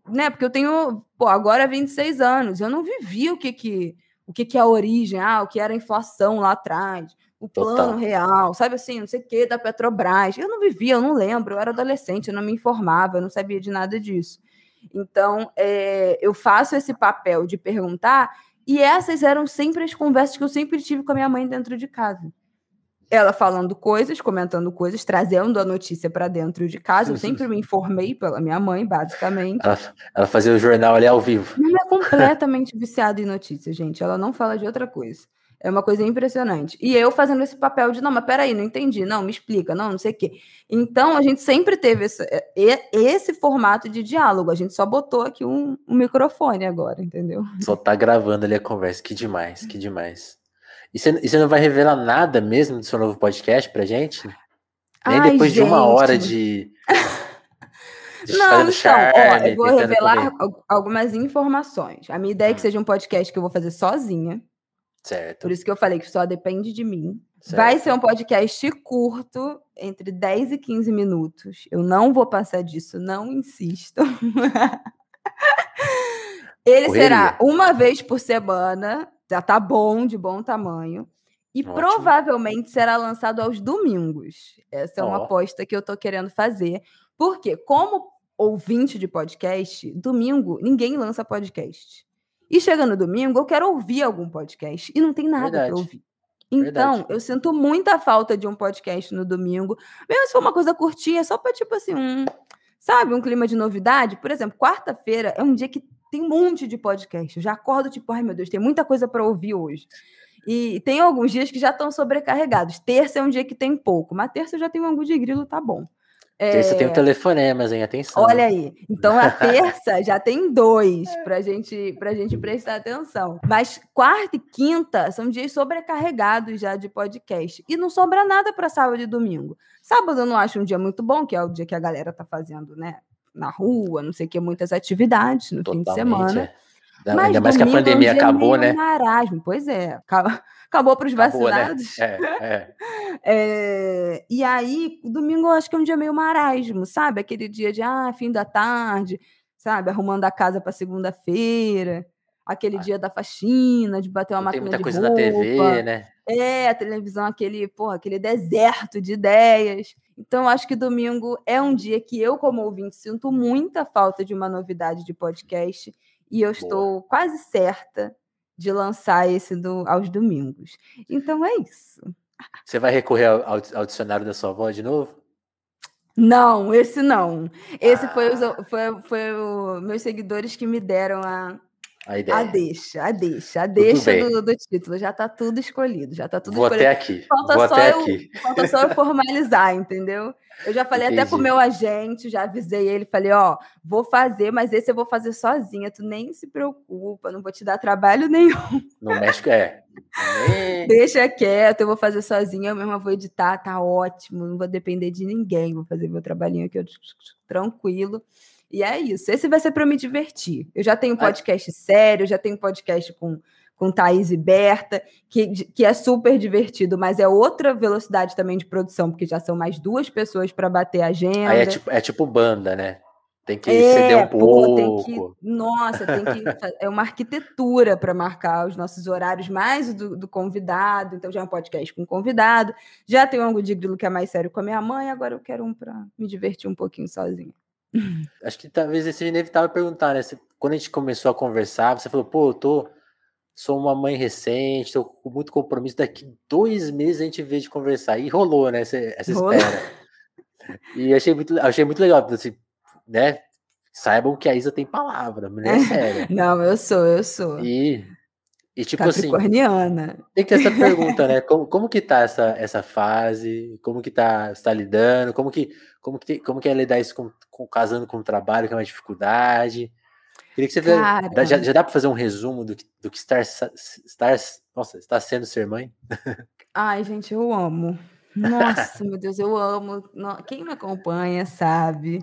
né? Porque eu tenho, pô, agora 26 anos, eu não vivi o que que o que que é a origem, ah, o que era a inflação lá atrás, o plano Total. real, sabe assim, não sei o que da Petrobras. Eu não vivia, eu não lembro, eu era adolescente, eu não me informava, eu não sabia de nada disso. Então, é, eu faço esse papel de perguntar, e essas eram sempre as conversas que eu sempre tive com a minha mãe dentro de casa ela falando coisas, comentando coisas, trazendo a notícia para dentro de casa. Eu sempre me informei pela minha mãe, basicamente. Ela, ela fazia o jornal ali ao vivo. Ela é completamente viciada em notícias, gente. Ela não fala de outra coisa. É uma coisa impressionante. E eu fazendo esse papel de, não, mas peraí, não entendi, não, me explica, não, não sei o quê. Então, a gente sempre teve esse, é, esse formato de diálogo. A gente só botou aqui um, um microfone agora, entendeu? Só tá gravando ali a conversa. Que demais, que demais. E você, não vai revelar nada mesmo do seu novo podcast pra gente? Nem Ai, depois gente. de uma hora de. de não, então, charme, ó, eu vou revelar algumas informações. A minha ideia é que hum. seja um podcast que eu vou fazer sozinha. Certo. Por isso que eu falei que só depende de mim. Certo. Vai ser um podcast curto, entre 10 e 15 minutos. Eu não vou passar disso, não insisto. Ele Correria. será uma vez por semana, já tá bom, de bom tamanho. E Ótimo. provavelmente será lançado aos domingos. Essa é uma oh. aposta que eu tô querendo fazer. Porque, como ouvinte de podcast, domingo ninguém lança podcast. E chegando no domingo, eu quero ouvir algum podcast. E não tem nada para ouvir. Então, Verdade. eu sinto muita falta de um podcast no domingo. Mesmo se for uma coisa curtinha, só para tipo assim, um, sabe, um clima de novidade. Por exemplo, quarta-feira é um dia que tem um monte de podcast. Eu já acordo tipo, ai meu Deus, tem muita coisa para ouvir hoje. E tem alguns dias que já estão sobrecarregados. Terça é um dia que tem pouco, mas terça eu já tenho um de grilo, tá bom. Terça é... tem o telefonemas, hein? Atenção. Olha aí. Então a terça já tem dois para gente, pra gente prestar atenção. Mas quarta e quinta são dias sobrecarregados já de podcast. E não sobra nada para sábado e domingo. Sábado eu não acho um dia muito bom, que é o dia que a galera tá fazendo, né? Na rua, não sei o que, muitas atividades no Totalmente, fim de semana. É. Não, ainda mais que a pandemia é um acabou, né? Marasmo. Pois é, acabou para os né? vacinados. Né? É, é. é, e aí, domingo eu acho que é um dia meio marasmo, sabe? Aquele dia de ah, fim da tarde, sabe? Arrumando a casa para segunda-feira aquele ah. dia da faxina, de bater uma máquina de roupa. Tem muita coisa na TV, né? É, a televisão, aquele, porra, aquele deserto de ideias. Então, acho que domingo é um dia que eu, como ouvinte, sinto muita falta de uma novidade de podcast e eu Boa. estou quase certa de lançar esse do, aos domingos. Então é isso. Você vai recorrer ao, ao dicionário da sua avó de novo? Não, esse não. Esse ah. foi, os, foi, foi os meus seguidores que me deram a, a ideia. A deixa, a deixa, a deixa do, do, título. Já está tudo escolhido, já está tudo Vou escolhido. até aqui. Falta, Vou só, até eu, aqui. falta só eu formalizar, entendeu? Eu já falei Entendi. até pro meu agente, já avisei ele, falei, ó, vou fazer, mas esse eu vou fazer sozinha, tu nem se preocupa, não vou te dar trabalho nenhum. No México é. Deixa quieto, eu vou fazer sozinha, eu mesma vou editar, tá ótimo, não vou depender de ninguém, vou fazer meu trabalhinho aqui tranquilo. E é isso. Esse vai ser para eu me divertir. Eu já tenho podcast sério, já tenho podcast com, com Thaís e Berta, que, que é super divertido, mas é outra velocidade também de produção, porque já são mais duas pessoas para bater a agenda. Aí é tipo, é tipo banda, né? Tem que é, ceder um pouco. Tem que, nossa, tem que. é uma arquitetura para marcar os nossos horários, mais do, do, convidado. Então, já é um podcast com convidado. Já tem um ângulo de grilo que é mais sério com a minha mãe. Agora eu quero um para me divertir um pouquinho sozinha. Acho que talvez seja inevitável perguntar, né? Quando a gente começou a conversar, você falou, pô, eu tô, sou uma mãe recente, tô com muito compromisso, daqui dois meses a gente vê de conversar. E rolou, né? Essa, essa espera. E achei muito, achei muito legal, assim, né? Saibam que a Isa tem palavra, mulher é séria. Não, eu sou, eu sou. E e tipo assim, tem que ter essa pergunta, né? Como, como que tá essa, essa fase? Como que tá, está lidando? Como que, como que, como que é lidar isso com, com, casando com o trabalho, que é uma dificuldade? Queria que você Cara... já, já dá para fazer um resumo do que, do que estar, estar, nossa, está sendo ser mãe? Ai, gente, eu amo. Nossa, meu Deus, eu amo. Quem me acompanha sabe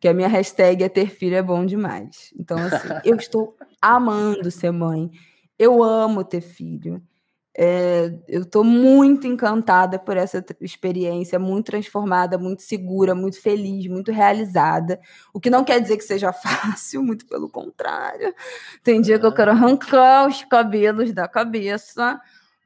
que a minha hashtag é ter filho é bom demais. Então, assim, eu estou amando ser mãe. Eu amo ter filho. É, eu estou muito encantada por essa experiência, muito transformada, muito segura, muito feliz, muito realizada. O que não quer dizer que seja fácil, muito pelo contrário. Tem dia que eu quero arrancar os cabelos da cabeça,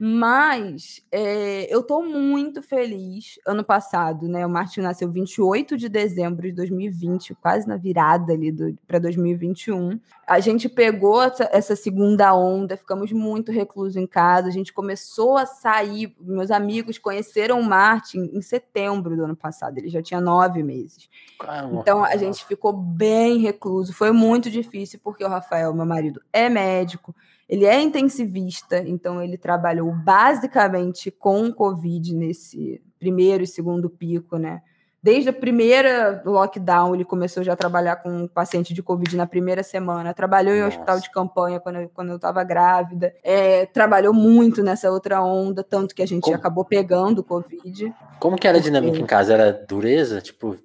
mas é, eu estou muito feliz. Ano passado, né? O Martin nasceu 28 de dezembro de 2020, quase na virada ali para 2021. A gente pegou essa, essa, segunda onda, ficamos muito reclusos em casa. A gente começou a sair. Meus amigos conheceram o Martin em setembro do ano passado. Ele já tinha nove meses. Caramba. Então a gente ficou bem recluso. Foi muito difícil, porque o Rafael, meu marido, é médico. Ele é intensivista, então ele trabalhou basicamente com Covid nesse primeiro e segundo pico, né? Desde a primeira lockdown, ele começou já a trabalhar com um paciente de Covid na primeira semana. Trabalhou Nossa. em hospital de campanha quando eu, quando eu estava grávida. É, trabalhou muito nessa outra onda, tanto que a gente Como? acabou pegando Covid. Como que era a dinâmica em casa? Era dureza? Tipo,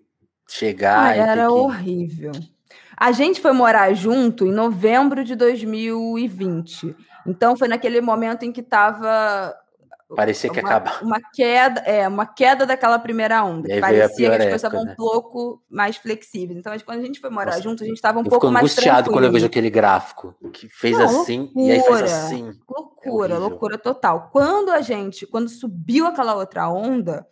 chegar ah, Era que... horrível. A gente foi morar junto em novembro de 2020. Então foi naquele momento em que estava Parecia que uma, acaba. Uma queda, é, uma queda daquela primeira onda. Parecia que as coisas estavam né? um pouco mais flexíveis. Então, quando a gente foi morar Nossa, junto, a gente estava um pouco mais angustiado quando eu vejo aquele gráfico que fez Não, assim loucura, e aí faz assim. Loucura, é loucura total. Quando a gente, quando subiu aquela outra onda,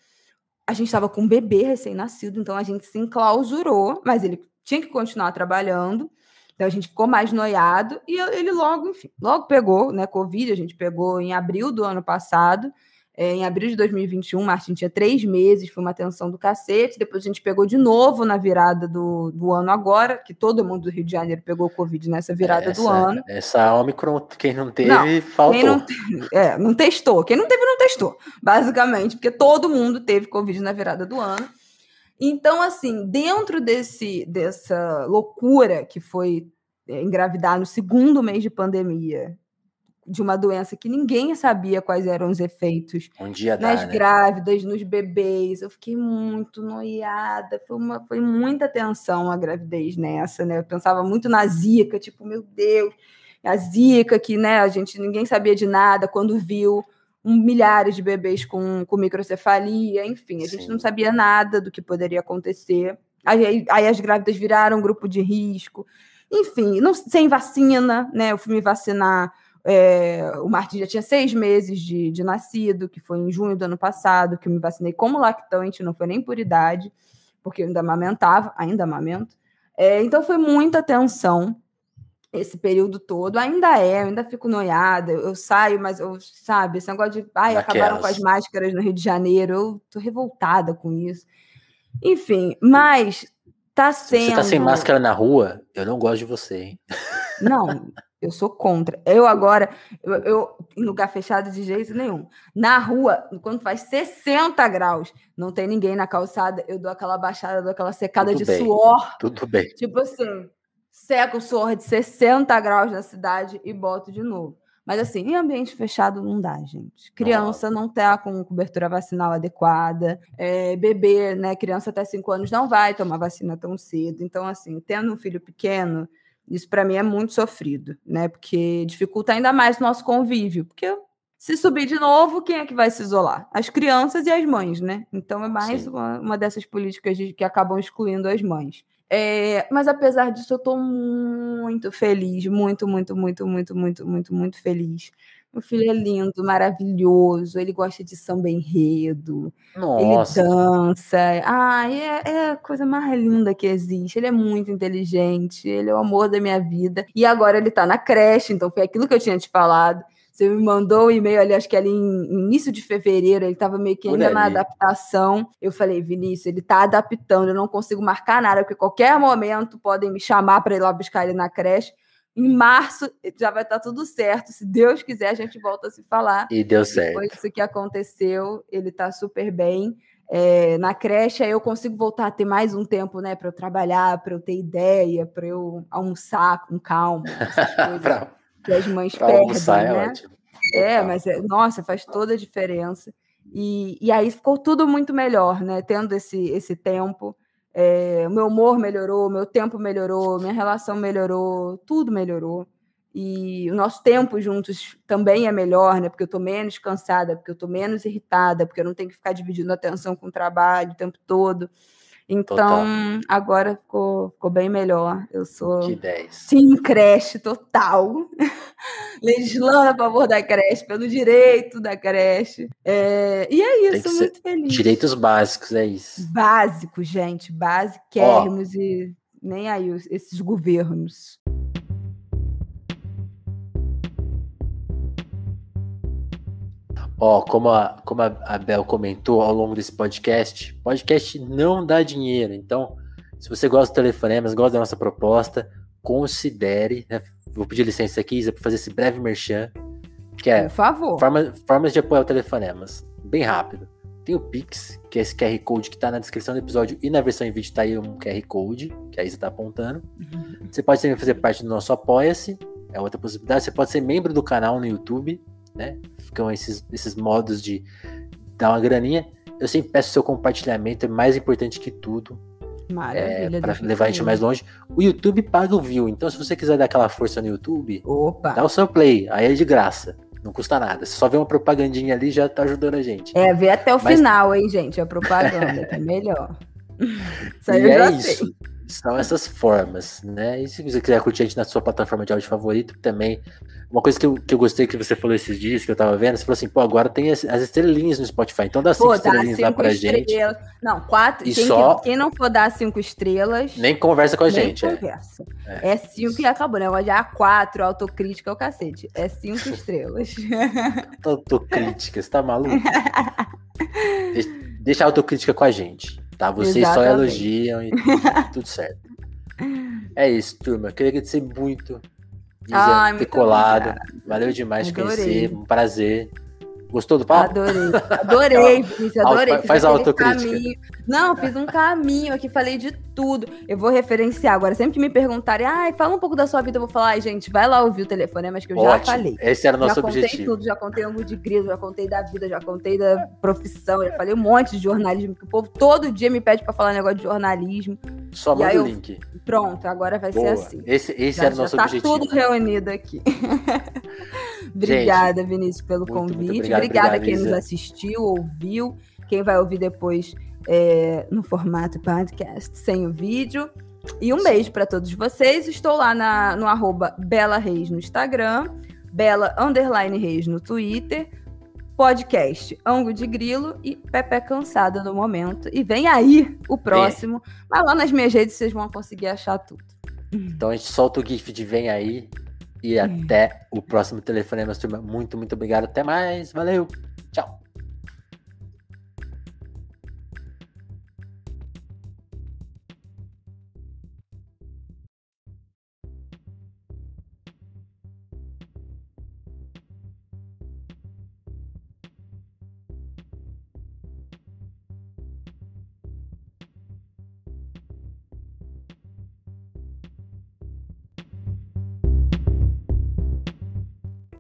a gente estava com um bebê recém-nascido, então a gente se enclausurou, mas ele tinha que continuar trabalhando. Então a gente ficou mais noiado e ele logo, enfim, logo pegou, né? Covid, a gente pegou em abril do ano passado. É, em abril de 2021, Martin tinha três meses, foi uma tensão do cacete. Depois a gente pegou de novo na virada do, do ano agora, que todo mundo do Rio de Janeiro pegou Covid nessa virada essa, do ano. Essa Omicron, quem não teve, não, faltou. Quem não, é, não testou. Quem não teve, não testou. Basicamente, porque todo mundo teve Covid na virada do ano. Então, assim, dentro desse, dessa loucura que foi é, engravidar no segundo mês de pandemia, de uma doença que ninguém sabia quais eram os efeitos um dia nas dá, né? grávidas, nos bebês. Eu fiquei muito noiada, foi, uma, foi muita tensão a gravidez nessa, né? Eu pensava muito na zica, tipo, meu Deus, a Zika, que né, a gente ninguém sabia de nada quando viu um, milhares de bebês com, com microcefalia, enfim, a Sim. gente não sabia nada do que poderia acontecer. Aí, aí as grávidas viraram um grupo de risco. Enfim, não, sem vacina, né? Eu fui me vacinar. É, o Martin já tinha seis meses de, de nascido, que foi em junho do ano passado, que eu me vacinei como lactante, não foi nem por idade, porque eu ainda amamentava, ainda amamento. É, então foi muita tensão esse período todo. Ainda é, eu ainda fico noiada, eu, eu saio, mas eu, sabe, esse negócio de ai, acabaram com as máscaras no Rio de Janeiro, eu tô revoltada com isso. Enfim, mas tá sendo. Você tá sem máscara na rua? Eu não gosto de você, hein? Não, eu sou contra. Eu agora, eu, eu, em lugar fechado de jeito nenhum. Na rua, quando faz 60 graus, não tem ninguém na calçada, eu dou aquela baixada, dou aquela secada Tudo de bem. suor. Tudo bem. Tipo assim, seco o suor de 60 graus na cidade e boto de novo. Mas assim, em ambiente fechado não dá, gente. Criança não tá com cobertura vacinal adequada. É, bebê, né? Criança até 5 anos não vai tomar vacina tão cedo. Então, assim, tendo um filho pequeno, isso para mim é muito sofrido, né? Porque dificulta ainda mais o nosso convívio. Porque se subir de novo, quem é que vai se isolar? As crianças e as mães, né? Então é mais uma, uma, dessas políticas de, que acabam excluindo as mães. É, mas apesar disso, eu estou muito feliz, muito, muito, muito, muito, muito, muito, muito feliz. Meu filho é lindo, maravilhoso, ele gosta de samba enredo, Nossa. ele dança. Ai, é, é a coisa mais linda que existe. Ele é muito inteligente, ele é o amor da minha vida. E agora ele está na creche, então foi aquilo que eu tinha te falado. Você me mandou um e-mail ali, acho que ali em início de fevereiro, ele estava meio que ainda na adaptação. Eu falei, Vinícius, ele está adaptando, eu não consigo marcar nada, porque qualquer momento podem me chamar para ir lá buscar ele na creche. Em março já vai estar tá tudo certo. Se Deus quiser, a gente volta a se falar. E deu certo. Foi isso que aconteceu. Ele está super bem. É, na creche, aí eu consigo voltar a ter mais um tempo, né, para eu trabalhar, para eu ter ideia, para eu almoçar com calma. que as mães perdem, almoçar, é né? É, ótimo. é mas é, nossa, faz toda a diferença. E, e aí ficou tudo muito melhor, né? Tendo esse, esse tempo. É, o meu humor melhorou, meu tempo melhorou, minha relação melhorou, tudo melhorou. E o nosso tempo juntos também é melhor, né? Porque eu tô menos cansada, porque eu tô menos irritada, porque eu não tenho que ficar dividindo atenção com o trabalho o tempo todo. Então, total. agora ficou, ficou bem melhor. Eu sou de 10. sim creche total. Legislando a favor da creche, pelo direito da creche. É, e é isso, muito feliz. Direitos básicos, é isso. Básicos, gente, basiquérrimos e nem aí esses governos. Ó, como a, como a Bel comentou ao longo desse podcast, podcast não dá dinheiro. Então, se você gosta do Telefonemas, gosta da nossa proposta, considere. Né? Vou pedir licença aqui, Isa, para fazer esse breve merchan. Que é Por favor. Forma, formas de apoiar o Telefonemas. Bem rápido. Tem o Pix, que é esse QR Code que está na descrição do episódio e na versão em vídeo está aí um QR Code, que a Isa está apontando. Uhum. Você pode também fazer parte do nosso Apoia-se, é outra possibilidade. Você pode ser membro do canal no YouTube, né? Ficam esses, esses modos de dar uma graninha. Eu sempre peço seu compartilhamento, é mais importante que tudo. Maravilha. É, para levar a gente mais longe. O YouTube paga o view, então se você quiser dar aquela força no YouTube, Opa. dá o seu play, aí é de graça. Não custa nada. Se só vê uma propagandinha ali, já tá ajudando a gente. É, vê até o Mas... final, hein, gente? A propaganda, que é melhor. Isso aí e eu é já isso. sei. São essas formas, né? E se você quiser curtir a gente na sua plataforma de áudio favorito, também. Uma coisa que eu, que eu gostei que você falou esses dias, que eu tava vendo, você falou assim, pô, agora tem as, as estrelinhas no Spotify, então dá cinco pô, estrelinhas lá pra estrelas. gente. Não, quatro. E quem, só... quem não for dar cinco estrelas. Nem conversa com a gente. É. Conversa. É, é cinco e acabou, né? Agora já A4, autocrítica é o cacete. É cinco estrelas. autocrítica, você tá maluco? deixa, deixa a autocrítica com a gente. Tá? Vocês Exatamente. só elogiam e tudo certo. É isso, turma. Queria agradecer muito Isa, ter colado. Obrigada. Valeu demais Adorei. conhecer. Um prazer. Gostou do papo? Adorei. Adorei, Vinícius, adorei. Faz a autocrítica. Caminho. Não, fiz um caminho aqui, falei de tudo. Eu vou referenciar agora. Sempre que me perguntarem, ai, fala um pouco da sua vida, eu vou falar, ai, gente, vai lá ouvir o telefone, mas que eu Ótimo. já falei. Esse era o nosso já objetivo. Já contei tudo, já contei ângulo de grilo, já contei da vida, já contei da profissão, já falei um monte de jornalismo, que o povo todo dia me pede para falar negócio de jornalismo. Só manda o link. Pronto, agora vai Boa. ser assim. Esse, esse já, era o nosso já tá objetivo. tudo reunido aqui. obrigada, gente, Vinícius, pelo muito, convite. Muito obrigado, obrigada obrigado, quem Lisa. nos assistiu, ouviu, quem vai ouvir depois é, no formato podcast, sem o vídeo. E um beijo para todos vocês. Estou lá na, no arroba Bela Reis no Instagram, Bela Underline Reis no Twitter, podcast Ango de Grilo e Pepe Cansada no momento. E vem aí o próximo. É. Mas lá nas minhas redes vocês vão conseguir achar tudo. Então a gente solta o GIF de vem aí. E é. até o próximo telefonema, turma. Muito, muito obrigado. Até mais. Valeu!